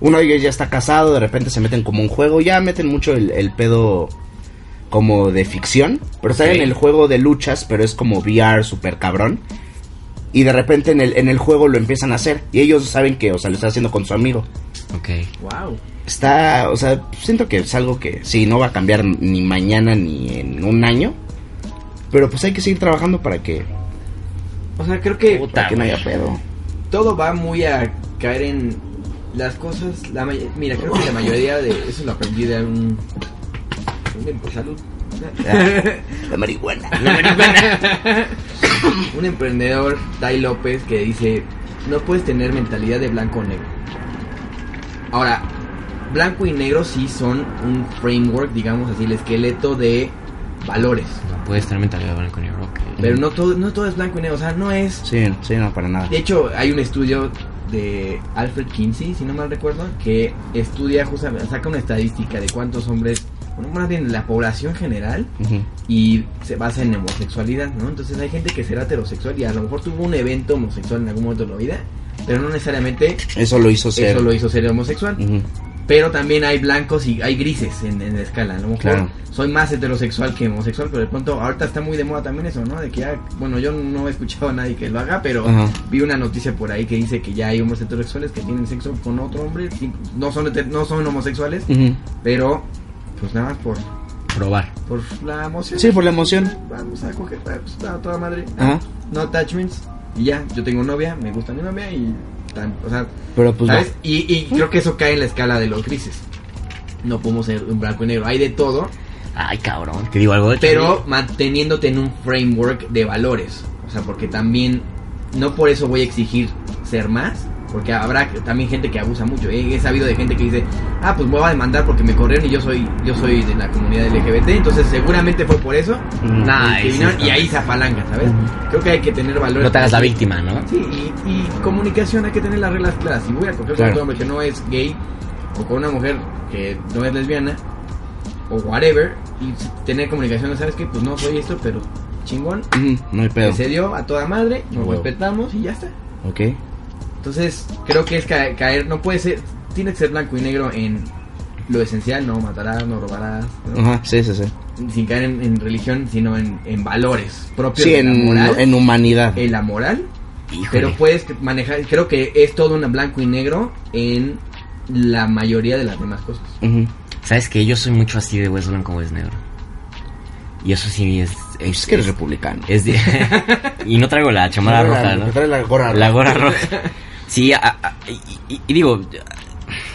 Uno de ellos ya está casado, de repente se meten como un juego, ya meten mucho el, el pedo como de ficción, pero están Ok. en el juego de luchas, pero es como VR super cabrón. Y de repente en el, en el juego lo empiezan a hacer. Y ellos saben que, o sea, lo está haciendo con su amigo. Ok. Wow. Está, o sea, siento que es algo que sí, no va a cambiar ni mañana ni en un año. Pero pues hay que seguir trabajando para que, O sea, creo que Puta, para que no haya pedo. todo va muy a caer en las cosas. La Mira, creo que la mayoría de eso lo aprendí de un. un por salud. La marihuana. un emprendedor, Tai López, que dice: No puedes tener mentalidad de blanco o negro. Ahora, blanco y negro sí son un framework, digamos así, el esqueleto de valores. No puedes tener mentalidad de blanco y negro. Pero no todo, no todo es blanco y negro, o sea, no es Sí, sí, no, para nada. De hecho, hay un estudio de Alfred Kinsey, si no mal recuerdo, que estudia justamente, saca una estadística de cuántos hombres, bueno, más bien la población general, y se basa en homosexualidad, ¿no? Entonces hay gente que será heterosexual y a lo mejor tuvo un evento homosexual en algún momento de la vida, pero no necesariamente Eso lo hizo ser. eso lo hizo ser homosexual. Ujú. Pero también hay blancos y hay grises en, en la escala. A lo mejor Claro. soy más heterosexual que homosexual, pero de pronto ahorita está muy de moda también eso, ¿no? De que ya, bueno, yo no he escuchado a nadie que lo haga, pero Ajá. vi una noticia por ahí que dice que ya hay hombres heterosexuales que tienen sexo con otro hombre, no son no son homosexuales, Ujú. pero pues nada más por, Probar. por la emoción. Sí, por la emoción. Vamos a coger pues, a toda madre. Ajá. No attachments. Y ya, yo tengo novia, me gusta mi novia y tan, o sea, Pero pues ¿sabes? no. Y, y creo que eso cae en la escala de los grises. No podemos ser un blanco y negro, hay de todo, Ay, cabrón. Te digo algo de pero manteniéndote en un framework de valores. O sea, porque también no por eso voy a exigir ser más, porque habrá también gente que abusa mucho. He, he sabido de gente que dice, ah, pues me voy a demandar porque me corrieron y yo soy yo soy de la comunidad LGBT, entonces seguramente fue por eso. Mm. Nah, que vinieron- y ahí se apalanca, ¿sabes? Creo que hay que tener valores. No te hagas la víctima, ¿no? Sí, y, y comunicación hay que tener las reglas claras. Si voy a coger con Claro. un hombre que no es gay o con una mujer que no es lesbiana o whatever y tener comunicación, ¿sabes qué? Pues no soy esto, pero chingón. No hay pedo. Se dio a toda madre, nos respetamos y ya está. Ok. Entonces, creo que es ca- caer, no puede ser, tiene que ser blanco y negro en lo esencial, no matarás, no robarás, ¿no? Ajá, sí, sí, sí. sin caer en, en religión, sino en, en valores propios Sí, de la en, moral. en humanidad. en la moral Híjole. Pero puedes manejar, creo que es todo un blanco y negro en la mayoría de las demás cosas. Ujú. ¿Sabes que Yo soy mucho así de hueso blanco, hueso negro. Y eso sí es... Es, Es que eres es- republicano. es de- y no traigo la chamarra roja, la- ¿no? trae la gorra La roja. gorra roja. Sí, a- a- y, digo,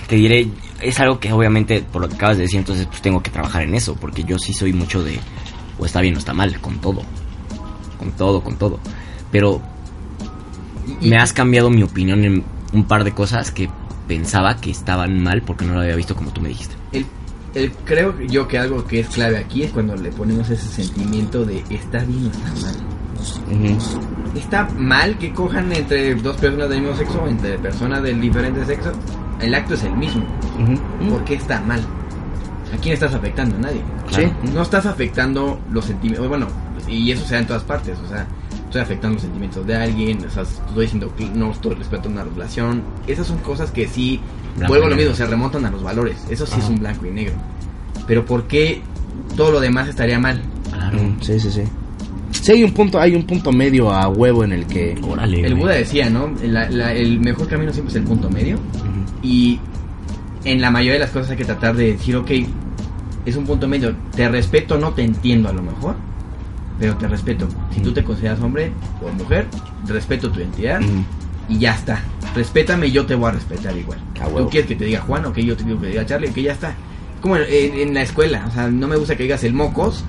te diré, es algo que obviamente, por lo que acabas de decir, entonces pues tengo que trabajar en eso, porque yo sí soy mucho de, o está bien o está mal, con todo. Con todo, con todo. Pero me has cambiado mi opinión en un par de cosas que pensaba que estaban mal porque no lo había visto como tú me dijiste. El, el- creo yo que algo que es clave aquí es cuando le ponemos ese sentimiento de está bien o está mal. Está mal que cojan entre dos personas del mismo sexo, entre personas del diferente sexo. El acto es el mismo. Ujú. ¿Por qué está mal? ¿A quién estás afectando? A nadie. Sí. No estás afectando los sentimientos. Bueno, y eso se da en todas partes. O sea, estoy afectando los sentimientos de alguien. O sea, estoy diciendo que no estoy respetando una relación. Esas son cosas que sí. Blanco vuelvo a lo mismo, se remontan a los valores. Eso sí es un blanco y negro. Pero ¿por qué todo lo demás estaría mal? Claro. Sí, sí, sí. Sí, hay un punto, hay un punto medio a huevo en el que. Órale. El. Buda decía, ¿no? La- la- el mejor camino siempre es el punto medio. Ujú. Y en la mayoría de las cosas hay que tratar de decir, ok, es un punto medio. Te respeto, no te entiendo a lo mejor, pero te respeto. Si tú te consideras hombre o mujer, respeto tu identidad Ujú. y ya está. Respétame y yo te voy a respetar igual. Tú quieres que te diga Juan, ok, yo te digo que te diga Charlie, ok, ya está. Como en, en- en la escuela, o sea, no me gusta que digas el mocos.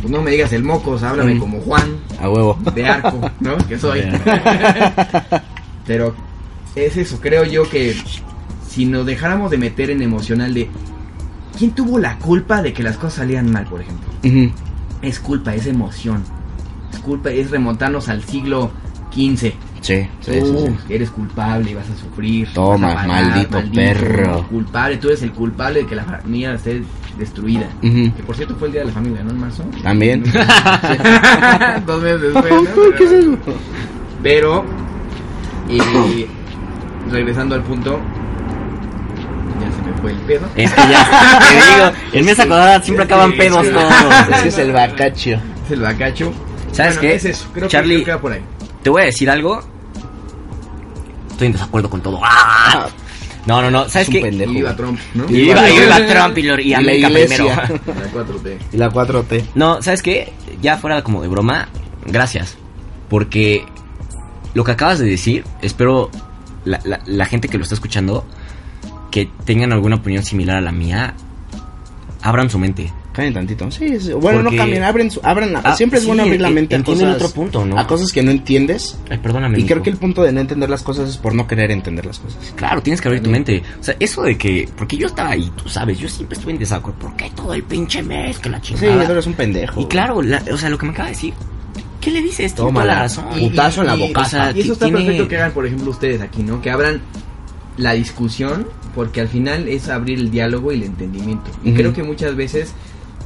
Pues no me digas el mocos, háblame Mm. como Juan A huevo. de arco, ¿no? Que soy. Pero es eso, creo yo que si nos dejáramos de meter en emocional de quién tuvo la culpa de que las cosas salían mal, por ejemplo. Es culpa, es emoción. Es culpa, es remontarnos al siglo XV. Sí, sí, sí, Tú sí. eres culpable y vas a sufrir. Toma, vas a pagar, maldito perro. Culpable, tú eres el culpable de que la familia esté destruida. Que por cierto fue el día de la familia, ¿no? En marzo. También. Dos meses después, ¿no? ¿Qué es eso? Pero, eh, regresando al punto, ya se me fue el pedo. Es que ya, te digo, en mesa cuadrada siempre acaban pedos sí. todos. Ese es el bacacho. Es el bacacho. ¿Sabes Bueno, qué? Es eso, creo Charlie- que, creo que va por ahí. Te voy a decir algo. Estoy en desacuerdo con todo. ¡Ah! No, no, no. ¿Sabes Es un qué? pendejo. Y viva Trump, ¿no? Y iba, iba Trump y, lo- y Y la América iglesia. primero. La 4T. Y la 4T. No, ¿sabes qué? Ya fuera como de broma, gracias. Porque lo que acabas de decir, espero la, la- la gente que lo está escuchando, que tengan alguna opinión similar a la mía, abran su mente. Cambien tantito. Sí, es- bueno, Porque- no cambien, abren, abran la- Ah, siempre es sí, bueno abrir la en- mente a cosas, otro punto, ¿no? a cosas que no entiendes. Ay, perdóname. Y creo mijo. que el punto de no entender las cosas es por no querer entender las cosas. Claro, tienes que abrir tu mente. O sea, eso de que. Porque yo estaba ahí, tú sabes, yo siempre estuve en desacuerdo. ¿Por qué todo el pinche mes? Que la Sí, chingada. tú eres un pendejo. y claro, la- o sea, lo que me acaba de decir. ¿Qué le dices? Toda Tómala. la razón. Putazo en la boca. O sea, Y eso está tiene- perfecto que hagan, por ejemplo, ustedes aquí, ¿no? Que abran la discusión, porque al final es abrir el diálogo y el entendimiento. Y Ujú. creo que muchas veces,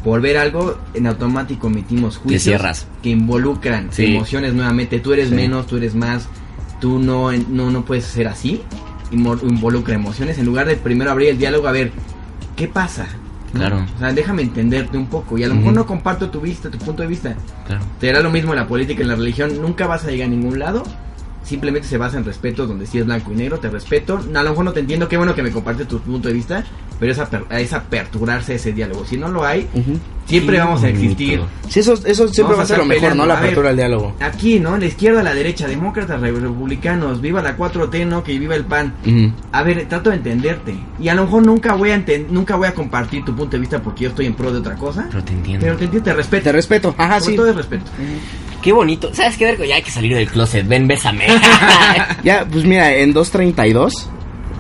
por ver algo, en automático emitimos juicios que involucran Sí. emociones nuevamente. Tú eres Sí. menos, tú eres más, tú no, no, no puedes ser así. Involucra emociones en lugar de primero abrir el diálogo a ver qué pasa. ¿no? Claro. O sea, déjame entenderte un poco. Y a lo mejor no comparto tu vista, tu punto de vista. Claro. Te hará lo mismo en la política, en la religión. Nunca vas a llegar a ningún lado simplemente se basa en respeto, donde sí es blanco y negro, te respeto. A lo mejor no te entiendo, qué bueno que me compartes tu punto de vista, pero es, aper- es aperturarse ese diálogo. Si no lo hay, siempre vamos a existir. Sí, eso, eso siempre Vamos va a ser lo mejor. ¿no? La apertura al diálogo. Aquí, ¿no? La izquierda, la derecha, demócratas, re- republicanos, viva la 4T, ¿no? Que viva el PAN. A ver, trato de entenderte. Y a lo mejor nunca voy a nunca voy a compartir tu punto de vista porque yo estoy en pro de otra cosa. Pero te entiendo. Pero te entiendo, te respeto. Te respeto. Ajá, Sobre sí. todo es respeto. Qué bonito. ¿Sabes qué, Derco? Ya hay que salir del closet. Ven, bésame. Ya, pues mira, en 232,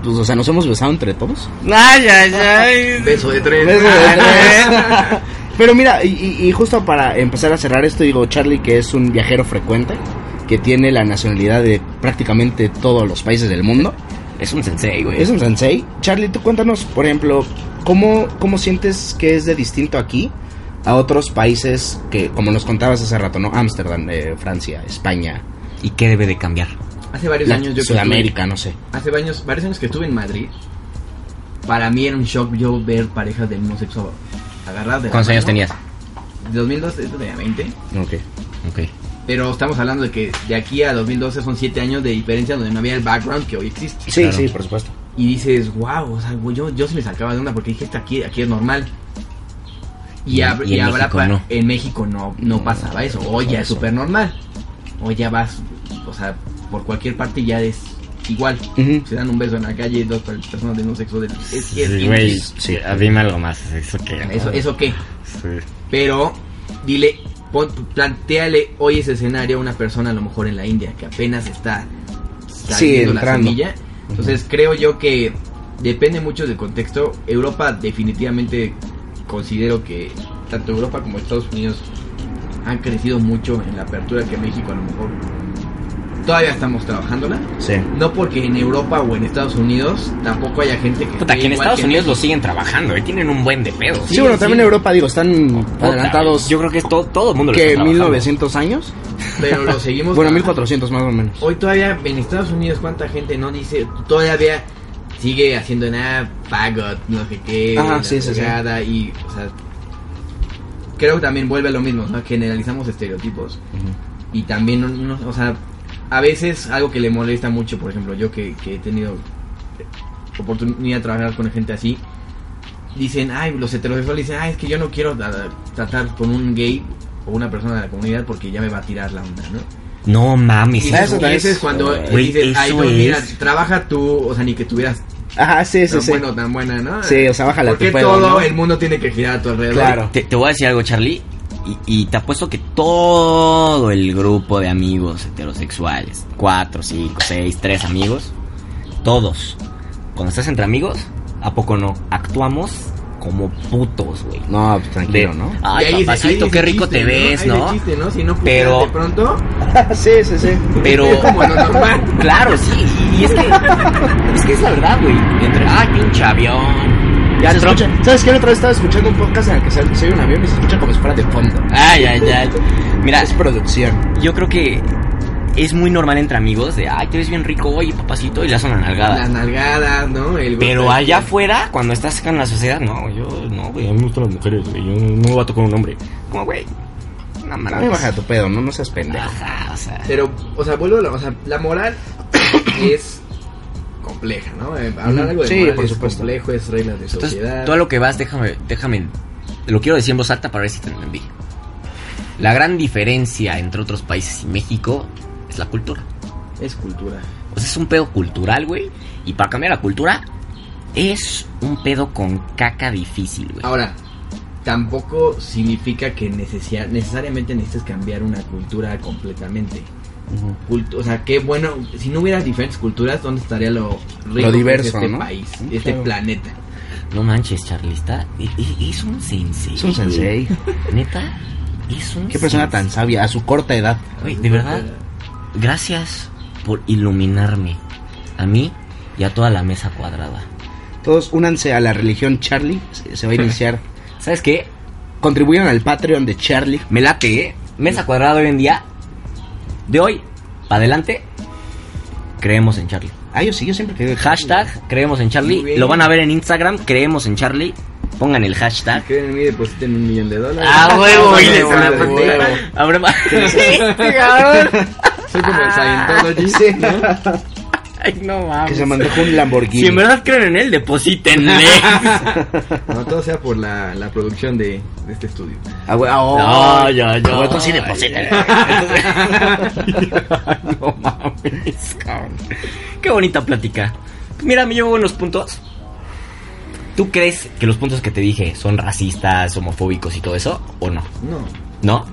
pues, o sea, nos hemos besado entre todos. ay, ay, ay. Beso de tres. Beso de tres. Pero mira, y, y- y justo para empezar a cerrar esto, digo, Charlie, que es un viajero frecuente, que tiene la nacionalidad de prácticamente todos los países del mundo, Es un sensei, güey. es un sensei. Charlie, tú cuéntanos, por ejemplo, ¿cómo, cómo sientes que es de distinto aquí a otros países que, como nos contabas hace rato, ¿no? Ámsterdam, eh, Francia, España, ¿Y qué debe de cambiar? Hace varios la- años yo que Sudamérica, no sé. estuve- hace varios, varios años que estuve en Madrid. Para mí era un shock yo ver parejas del mismo sexo agarradas de ¿Cuántos años tenías? 2002, esto tenía 20. Ok. Ok. Pero estamos hablando de que de aquí a 2012 son 7 años de diferencia donde no había el background que hoy existe. Sí, Claro. sí, por supuesto. Y dices, wow, o sea, güey, yo, yo sí me sacaba de onda porque dije, "Esto aquí, aquí es normal. Y, Y- hab- y y en habrá México no. en México no, no pasaba eso. Hoy ya es súper normal. Hoy ya vas, o sea, por cualquier parte ya es igual. Se dan un beso en la calle dos personas de un sexo de... Es, es- Sí, güey. sí. ah, Dime algo más. ¿Eso qué? eso, ¿Eso qué? Sí. Pero dile, pon, planteale hoy ese escenario a una persona a lo mejor en la India que apenas está saliendo la entrando. semilla. Entonces creo yo que depende mucho del contexto. Europa definitivamente considero que tanto Europa como Estados Unidos han crecido mucho en la apertura que México a lo mejor todavía estamos trabajándola. Sí. No porque en Europa o en Estados Unidos tampoco haya gente que... Puta, que en Estados que Unidos lo siguen trabajando, eh. Tienen un buen de pedos. Sí, bueno, también en Europa, digo, están Puta, adelantados Yo creo que es todo, todo el mundo lo que está trabajando. 1900 años. Pero lo seguimos... Bueno, 1400 más o menos. Hoy todavía en Estados Unidos cuánta gente no dice, todavía sigue haciendo nada, fagot, no sé qué, Ajá, sí, sí, y, o sea, creo que también vuelve a lo mismo, ¿no? Generalizamos estereotipos y también, no- no- o sea, a veces algo que le molesta mucho, por ejemplo, yo que, que he tenido oportunidad de trabajar con gente así, dicen, ay, los heterosexuales dicen, ay, es que yo no quiero tra- tratar con un gay o una persona de la comunidad porque ya me va a tirar la onda, ¿no? No mames. Y eso, eso es cuando dices, ay, no, mira, es- trabaja tú, o sea, ni que tuvieras Ajá, sí, sí, tan sí. bueno, tan buena, ¿no? Sí, o sea, bájala Porque tu pedo, todo ¿no? el mundo tiene que girar a tu alrededor. Claro. Te, te voy a decir algo, Charlie. Y, y te apuesto que todo el grupo de amigos heterosexuales, cuatro, cinco, seis, tres amigos, todos, cuando estás entre amigos, ¿a poco no? Actuamos como putos, güey. No, pues De, tranquilo, ¿no? Ay, papacito, qué rico chiste, te ves, Ahí ¿no? chiste, ¿no? Si no Pero- pero... de pronto, sí, sí, sí. Pero... como lo normal. Claro, sí, y es que... Es que es la verdad, güey. Entre, ay, pinche avión. Ya se Trump- escucha. ¿Sabes qué? La otra vez estaba escuchando un podcast en el que se, se oye un avión y se escucha como si fuera de fondo. Ay, ay, ay. Mira, Es producción. yo creo que es muy normal entre amigos de, ay, te ves bien rico, oye, papacito, y le hacen una nalgada. Las nalgadas, ¿no? El Pero allá afuera, cuando estás con la sociedad, no, yo, no, güey, a mí me gustan las mujeres, güey, yo no, no me voy a tocar un hombre. Como, güey, no A mí mames. baja tu pedo, ¿no? No seas pendejo. Ajá, o sea. Pero, o sea, vuelvo a la, o sea, la moral es compleja, ¿no? Eh, hablar algo de Sí, moral por es supuesto. complejo, es reglas de Entonces, sociedad. todo lo que vas, déjame, déjame, lo quiero decir en voz alta para ver si te entendí. La gran diferencia entre otros países y México es la cultura. Es cultura. O sea, es un pedo cultural, güey. Y para cambiar la cultura, es un pedo con caca difícil, güey. Ahora, tampoco significa que necesia- necesariamente necesites cambiar una cultura completamente. Cultu- o sea, qué bueno, si no hubiera diferentes culturas, ¿dónde estaría lo rico Lo diverso, es este ¿no? país, Mm, este claro. planeta? No manches, Charlista. e- e- Es un sensei. Es un sensei. Neta, es un Qué persona sensei. tan sabia a su corta edad. Güey, de verdad, gracias por iluminarme. A mí y a toda la mesa cuadrada. Todos únanse a la religión Charlie. Se, va a iniciar. ¿Sabes qué? Contribuyan al Patreon de Charlie. Me late, ¿eh? Mesa cuadrada hoy en día. De hoy para adelante, creemos en Charlie. Ah, yo sí, yo siempre quedé. Hashtag creemos en Charlie. Lo van a ver en Instagram, creemos en Charlie. Pongan el hashtag. Creen en mí, depositen un millón de dólares. Ah, huevo, Ah, y les huevo, a huevo. poner- Abre más. Soy como el Scientology. Sí. ¿no? Ay, no mames. Que se manejó un Lamborghini. Si en verdad creen en él, deposítenle. No, todo sea por la, la producción de, de este estudio. Ah, güey, oh. No, ya, ya. Ah, güey, entonces sí deposítenle. no mames, cabrón. Qué bonita plática. Mira, me llevo buenos puntos. ¿Tú crees que los puntos que te dije son racistas, homofóbicos y todo eso? ¿O no? No, ¿No?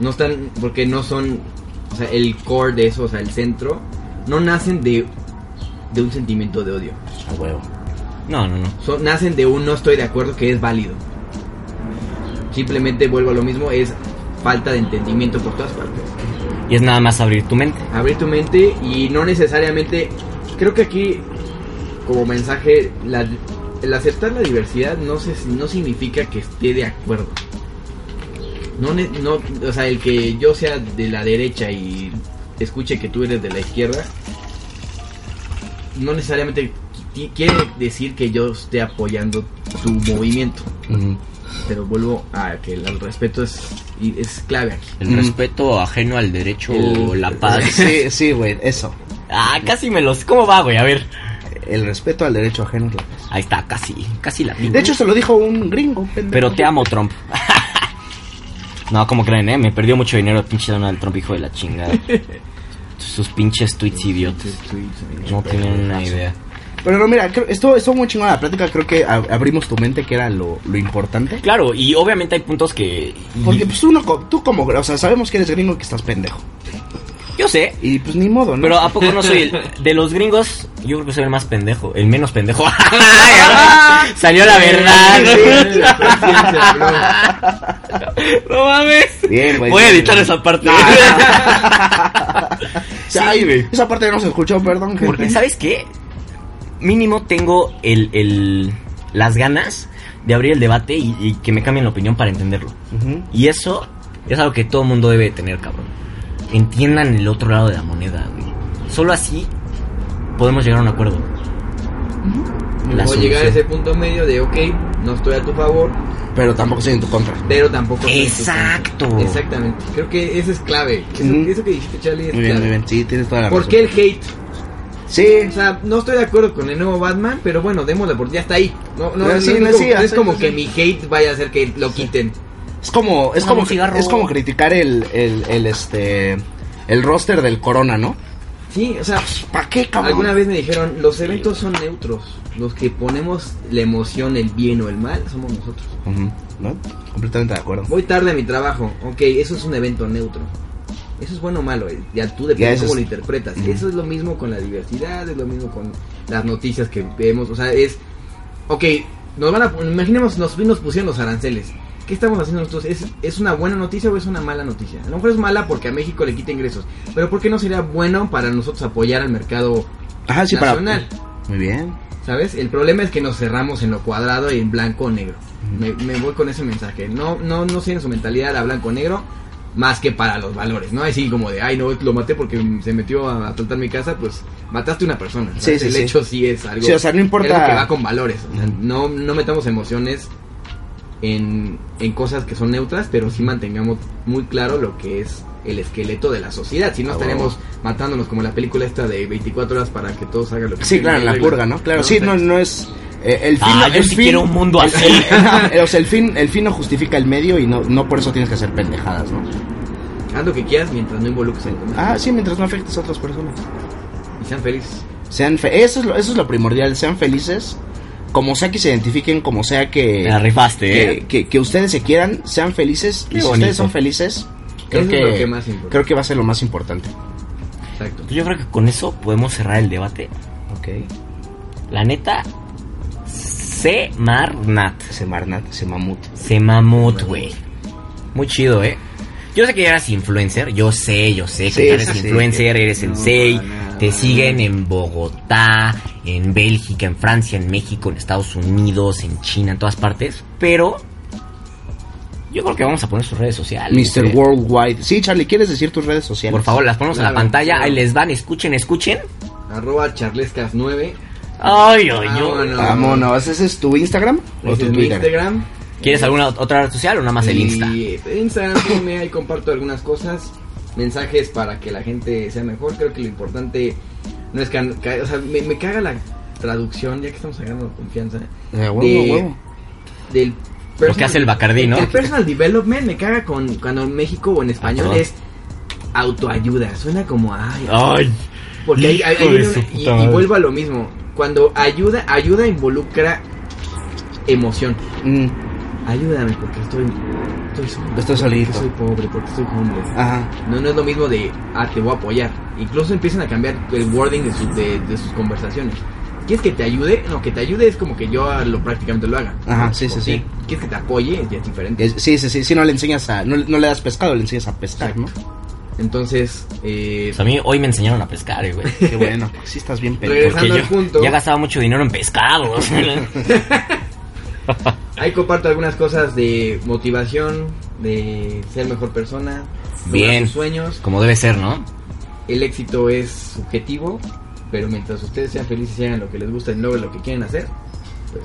no están, porque no son, o sea, el core de eso, o sea, el centro, no nacen de, de un sentimiento de odio. A huevo. No, no, no. Son, nacen de un no estoy de acuerdo que es válido. Simplemente vuelvo a lo mismo, es falta de entendimiento por todas partes. Y es nada más abrir tu mente. Abrir tu mente y no necesariamente, creo que aquí como mensaje, la, el aceptar la diversidad no, se, no significa que esté de acuerdo. No, ne- no, o sea, el que yo sea de la derecha y escuche que tú eres de la izquierda, no necesariamente qui- quiere decir que yo esté apoyando tu movimiento. Pero vuelvo a que el, el respeto es, y es clave aquí. El Mm. respeto ajeno al derecho, El- la paz. Sí, sí, güey, eso. Ah, casi me los... ¿Cómo va, güey? A ver. El respeto al derecho ajeno es la paz. Ahí está, casi, casi la. De hecho, se lo dijo un gringo, pendejo. Pero te amo, Trump. no, como creen, eh? Me perdió mucho dinero pinche Donald Trump, hijo de la chingada. Sus pinches tweets idiotas. No tienen una idea. Pero no, mira, creo- estuvo, muy chingona la plática. Creo que ab- abrimos tu mente, que era lo, lo importante. Claro, y obviamente hay puntos que... Porque, pues, uno, tú como, o sea, sabemos que eres gringo y que estás pendejo. Yo sé, Y, pues, ni modo, ¿no? pero ¿a poco no soy el... De los gringos, yo creo que soy el más pendejo. El menos pendejo. Salió la verdad. no mames. Bien, güey. Voy a editar bien. esa parte. Sí, ay, esa parte no se escuchó, perdón. Porque, gente. ¿sabes qué? Mínimo tengo el, el, las ganas de abrir el debate y, y que me cambien la opinión para entenderlo. Ujú. Y eso es algo que todo mundo debe tener, cabrón. Entiendan el otro lado de la moneda, güey. Solo así podemos llegar a un acuerdo. La o llegar a ese punto medio de, ok, no estoy a tu favor, Pero tampoco estoy en tu contra. pero tampoco estoy en tu Exacto. Exactamente. Creo que eso es clave. Eso, que dijiste, Charlie, es Muy bien, clave. muy bien. Sí, tienes toda la ¿Por razón. qué el hate? Sí. O sea, no estoy de acuerdo con el nuevo Batman, pero bueno, démosle por ya está ahí. No, no, no sí, es no, como, sí, no es como que mi hate vaya a hacer que lo quiten. Es como, es como, es como criticar el, el, el, este, el roster del Corona, ¿no? Sí, o sea, ¿Para qué, cabrón? alguna vez me dijeron, los eventos son neutros. Los que ponemos la emoción, el bien o el mal, somos nosotros. ¿No? Completamente de acuerdo. Voy tarde a mi trabajo, ok, eso es un evento neutro. Eso es bueno o malo, eh, ya tú depende cómo es- lo interpretas. Ujú. Eso es lo mismo con la diversidad, es lo mismo con las noticias que vemos. O sea, es, ok, nos van a, imaginemos, nos, nos pusieron los aranceles. ¿Qué estamos haciendo nosotros? ¿Es, ¿Es una buena noticia o es una mala noticia? A lo mejor es mala porque a México le quita ingresos. Pero ¿por qué no sería bueno para nosotros apoyar al mercado Ajá, sí, nacional? para. Muy bien. ¿Sabes? El problema es que nos cerramos en lo cuadrado y en blanco o negro. Me, me voy con ese mensaje. No, no, no tienen su mentalidad a blanco o negro más que para los valores, ¿no? Así como de, ay, no, lo maté porque se metió a asaltar mi casa, pues mataste a una persona. Sí, sí, El sí. hecho sí es algo, Sí, o sea, no importa- algo que va con valores. O sea, Ujú. no, no metamos emociones en, en cosas que son neutras, pero sí mantengamos muy claro lo que es el esqueleto de la sociedad. Si no Ah, estaremos matándonos como la película esta de 24 horas para que todos hagan lo que Sí, claro, en la purga, ¿no? Claro, sí, no, no es. eh, el fin, Ah, yo el sí fin- quiero un mundo el- así. el- o sea, el fin, el fin no justifica el medio y no, no por eso tienes que hacer pendejadas, ¿no? Haz lo que quieras mientras no involucres a. Ah, sí, mientras no afectes a otras personas. Y sean felices. Sean fe- eso, es lo, eso es lo primordial, sean felices. Como sea que se identifiquen, como sea que. La rifaste, que, ¿eh? que, que ustedes se quieran, sean felices. Qué y si bonito. ustedes son felices, creo que, que más creo que va a ser lo más importante. Exacto. Yo creo que con eso podemos cerrar el debate. Ok. La neta, Semarnat. Ese Marnat, ese mamut. Semamut, güey. Muy chido, ¿eh? Yo sé que eras influencer, yo sé, yo sé que Sí, eres sí, influencer, eres No, sensei, nada, te siguen en Bogotá, en Bélgica, en Francia, en México, en Estados Unidos, en China, en todas partes, pero yo creo que vamos a poner sus redes sociales. Mr. ¿eh? Worldwide. Sí, Charlie, ¿quieres decir tus redes sociales? Por favor, las ponemos en la Claro, pantalla, claro. ahí les van, escuchen, escuchen. Arroba charlescas9. Ay, ay, ay. Vámonos. Vámonos, ¿ese es tu Instagram o tu Twitter? Instagram. ¿Quieres alguna otra red social o nada más el Insta? Y Instagram, sígueme, ahí comparto algunas cosas. Mensajes para que la gente sea mejor. Creo que lo importante no es que, o sea, me, me caga la traducción, ya que estamos agarrando confianza. Eh, huevo, de- huevo. Del Lo que hace el Bacardí, ¿no? El personal development me caga con cuando en México o en español perdón. es autoayuda. Suena como ay, Ay, porque hay- hay- hay una- y, y vuelvo a lo mismo. Cuando ayuda, ayuda involucra emoción. Mm, Ayúdame porque estoy estoy solo. Estoy solito. Porque soy pobre, porque soy homeless. Ajá. No, no es lo mismo de, ah, te voy a apoyar. Incluso empiezan a cambiar el wording de, sus- de, de sus conversaciones. ¿Quieres que te ayude? No, que te ayude es como que yo lo prácticamente lo haga. Ajá, sí, sí, sí. ti. ¿Quieres que te apoye? Ya es diferente. Es- Sí, sí, sí. Si no le enseñas a. No, no le das pescado, le enseñas a pescar, ¿no? Entonces, eh, Pues a mí hoy me enseñaron a pescar, eh, güey. Qué bueno. Sí, estás bien pendejo. Regresando Porque al yo punto. ya gastaba mucho dinero en pescado. ahí comparto algunas cosas de motivación, de ser mejor persona, Bien. sus sueños. Como debe ser, ¿no? El éxito es subjetivo, pero mientras ustedes sean felices y hagan lo que les gusta y logren lo que quieren hacer, pues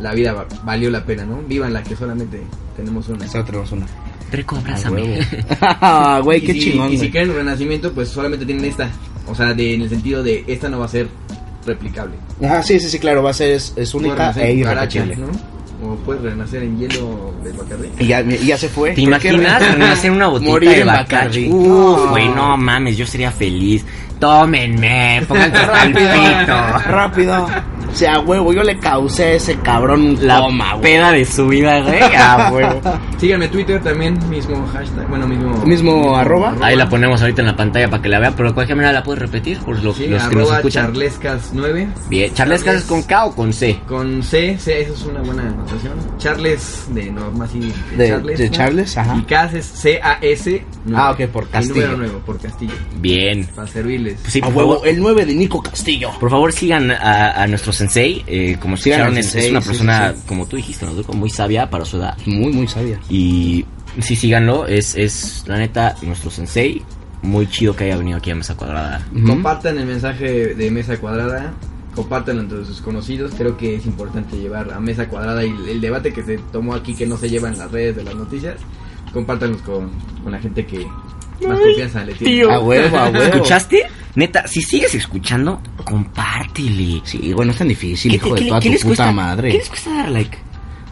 la vida va- valió la pena, ¿no? Vivan la que solamente tenemos una. Solo tenemos una. Treco, Ah, abrázame. Ah, Güey, Y qué si- chingón. Y si quieren renacimiento, pues solamente tienen esta. O sea, de, en el sentido de esta no va a ser replicable. Ajá, sí, sí, sí, claro. Va a ser. Es, es única e irrepetible. ¿no? O puedes renacer en hielo del Bacardí. Y ya, se fue. ¿Te ¿Por qué imaginas re- renacer en una botita Morir de Bacardi? Bacardi. Uf, No. güey, no mames, yo sería feliz. Tómenme, pónganse al pito. Rápido. O sea, huevo, yo le causé a ese cabrón La güey. peda de su vida, güey. Ah, huevo. Síganme Twitter también, mismo hashtag, bueno, mismo... Mismo arroba. Ahí la ponemos ahorita en la pantalla para que la vean, pero de cualquier manera la puedes repetir por los, Sí, los que nos escuchan. charlescas9. Bien, Charlescas es con K o con C. Con C, C, eso es una buena anotación. Charles, de no, más así, De- Charles. de ¿no? Charles, ajá. Y Cas es C-A-S. Ah, ok, por Y Castillo. número nuevo, por Castillo. Bien. Para servirles. Pues sí, a por huevo, favor, el 9 de Nico Castillo. por favor sigan a, a nuestro sensei. eh, como Sigan escucharon, es, sensei, es una sí, persona, sí, sí. como tú dijiste, ¿no? Muy sabia para su edad. Muy, muy sabia. Y sí, síganlo. Es, es la neta, nuestro sensei. Muy chido que haya venido aquí a Mesa Cuadrada. Compartan el mensaje de Mesa Cuadrada. Compártanlo entre sus conocidos. Creo que es importante llevar a Mesa Cuadrada y el, el debate que se tomó aquí que no se lleva en las redes de las noticias. Compártanlos con, con la gente que más confianza le tiene. A huevo, a huevo. ¿Escuchaste? Neta, si sigues escuchando, compártele. Sí, güey, no es tan difícil, ¿Qué, hijo de toda tu puta cuesta? madre. ¿Qué les cuesta dar like?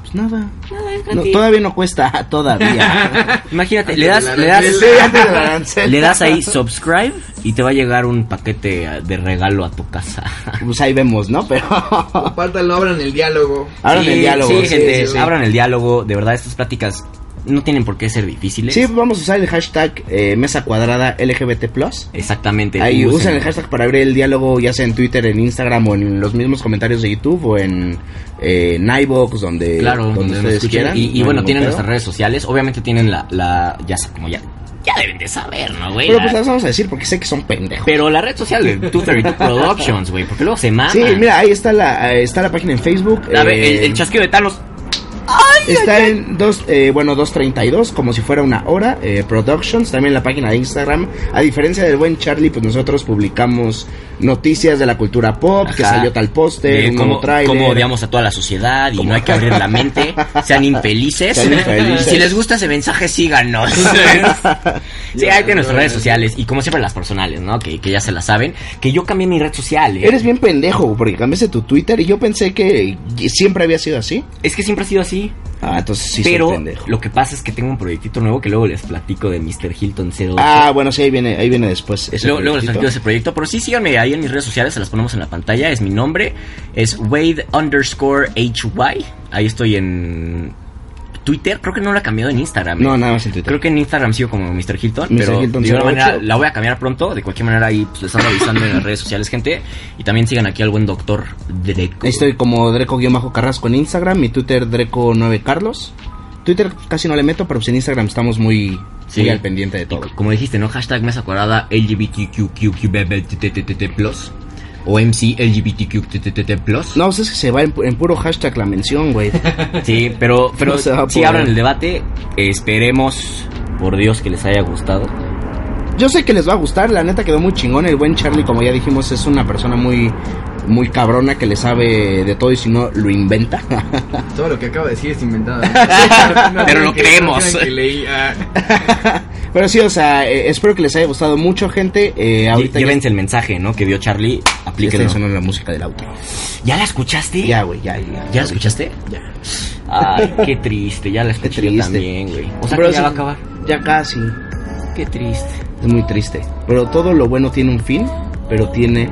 Pues nada. Nada, es No, gratis. todavía no cuesta, todavía. Imagínate, le das, le das, le das ahí subscribe y te va a llegar un paquete eh, de regalo a tu casa. Pues ahí vemos, ¿no? Pero. Compártanlo, abran el diálogo. Abran Sí, el diálogo. Sí, gente, sí, sí. abran el diálogo. De verdad, estas pláticas no tienen por qué ser difíciles. Sí, vamos a usar el hashtag eh, mesa cuadrada LGBT. Exactamente. Ahí usen- usen el hashtag para abrir el diálogo, ya sea en Twitter, en Instagram o en los mismos comentarios de YouTube o en eh, Nightbox, donde, Claro, donde donde ustedes escuchen. quieran. Y, y no hay bueno, tienen nuestras redes sociales. Obviamente tienen la, la ya sé, como ya, ya deben de saber, ¿no, güey? Pero pues las vamos a decir porque sé que son pendejos. Pero la red social de 232 Productions, güey, porque luego se mama. Sí, mira, ahí está la, eh, está la página en Facebook. A ver, eh, el, el chasquido de Thanos. Está en dos, eh, bueno, 2.32, como si fuera una hora. eh, Productions, también la página de Instagram. A diferencia del buen Charlie, pues nosotros publicamos noticias de la cultura pop, que salió tal póster, un cómo, nuevo tráiler. cómo odiamos a toda la sociedad y Cómo- no hay que abrir la mente. Sean infelices. Sean infelices. Y si les gusta ese mensaje, síganos. sí, ahí tienen nuestras redes sociales. Y como siempre, las personales, ¿no? Que, que ya se las saben. Que yo cambié mi red social, ¿eh? Eres bien pendejo, porque cambiaste tu Twitter y yo pensé que siempre había sido así. Es que siempre ha sido así. Ah, entonces sí soy pero pendejo. lo que pasa es que tengo un proyectito nuevo que luego les platico de Mr. Hilton 08. Ah, bueno, sí, ahí viene, ahí viene después. ese Luego, luego les platico de ese proyecto, pero sí síganme ahí en mis redes sociales, se las ponemos en la pantalla, es mi nombre, es Wade underscore HY, ahí estoy en Twitter, creo que no lo he cambiado en Instagram. ¿eh? No, nada más en Twitter. Creo que en Instagram sigo como Mr. Hilton, Mr. pero Hilton de alguna 08. manera la voy a cambiar pronto, de cualquier manera ahí pues, les ando avisando en las redes sociales, gente, y también sigan aquí al buen doctor Dreco. Estoy como Dreco-Carrasco en Instagram, mi Twitter Dreco9Carlos. Twitter casi no le meto, pero pues en Instagram estamos muy, Sí. muy al pendiente de todo. co- como dijiste, ¿no? Hashtag mesa cuadrada LGBTQQQBBTTT plus o MC LGBTQTTT plus. No, pues es que se va en, pu- en puro hashtag la mención, güey. Sí, pero, pero sí abran el debate. Esperemos, por Dios, que les haya gustado. Yo sé que les va a gustar, la neta quedó muy chingón. El buen Charlie, como ya dijimos, es una persona muy, muy cabrona que le sabe de todo y si no, lo inventa. Todo lo que acabo de decir es inventado. Pero lo No creemos. que leí, ah, Pero sí, o sea, eh, espero que les haya gustado mucho, gente. Eh, ahorita ya, Llévense el mensaje, ¿no? Que dio Charlie. ya Aplíquenlo. sonando la música del auto. ¿Ya la escuchaste? Ya, güey, ya, ya. ¿Ya la escuchaste? Ya. Ay, qué triste. Ya la escuché triste. también, güey. O sea Pero que ya va a acabar. Ya casi. Qué triste. Es muy triste. Pero todo lo bueno tiene un fin, pero tiene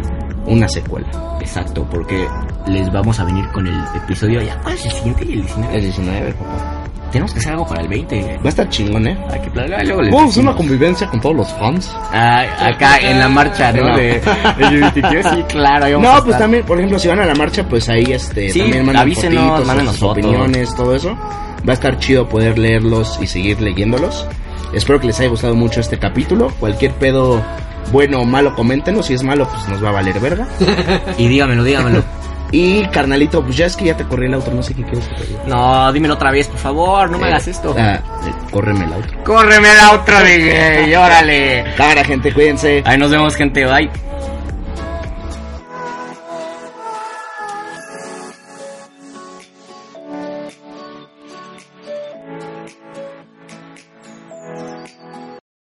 una secuela. Exacto, porque les vamos a venir con el episodio ya. ¿Cuál es el siguiente y el 19? El 19, papá. Tenemos que hacer algo para el 20. Va a estar chingón, ¿eh? Hay que planear, luego les Vamos a hacer una convivencia con todos los fans. Ay, acá en la marcha, ¿no? No. De, de LGBTQ, sí, claro. ahí vamos a No, pues estar. también, por ejemplo, si van a la marcha, pues ahí este, Sí, también mandan avísenos, fotitos, sus fotos. opiniones, todo eso. Va a estar chido poder leerlos y seguir leyéndolos. Espero que les haya gustado mucho este capítulo. Cualquier pedo bueno o malo, coméntenlo. Si es malo, pues nos va a valer verga. Y dígamelo, dígamelo. Y carnalito, pues ya es que ya te corrí el outro, no sé qué quieres que te diga. No, dímelo otra vez, por favor, no me hagas esto. Ah, eh, córreme el outro. Córreme la otra de gay, órale. Cámara, gente, cuídense. Ahí nos vemos, gente. Bye.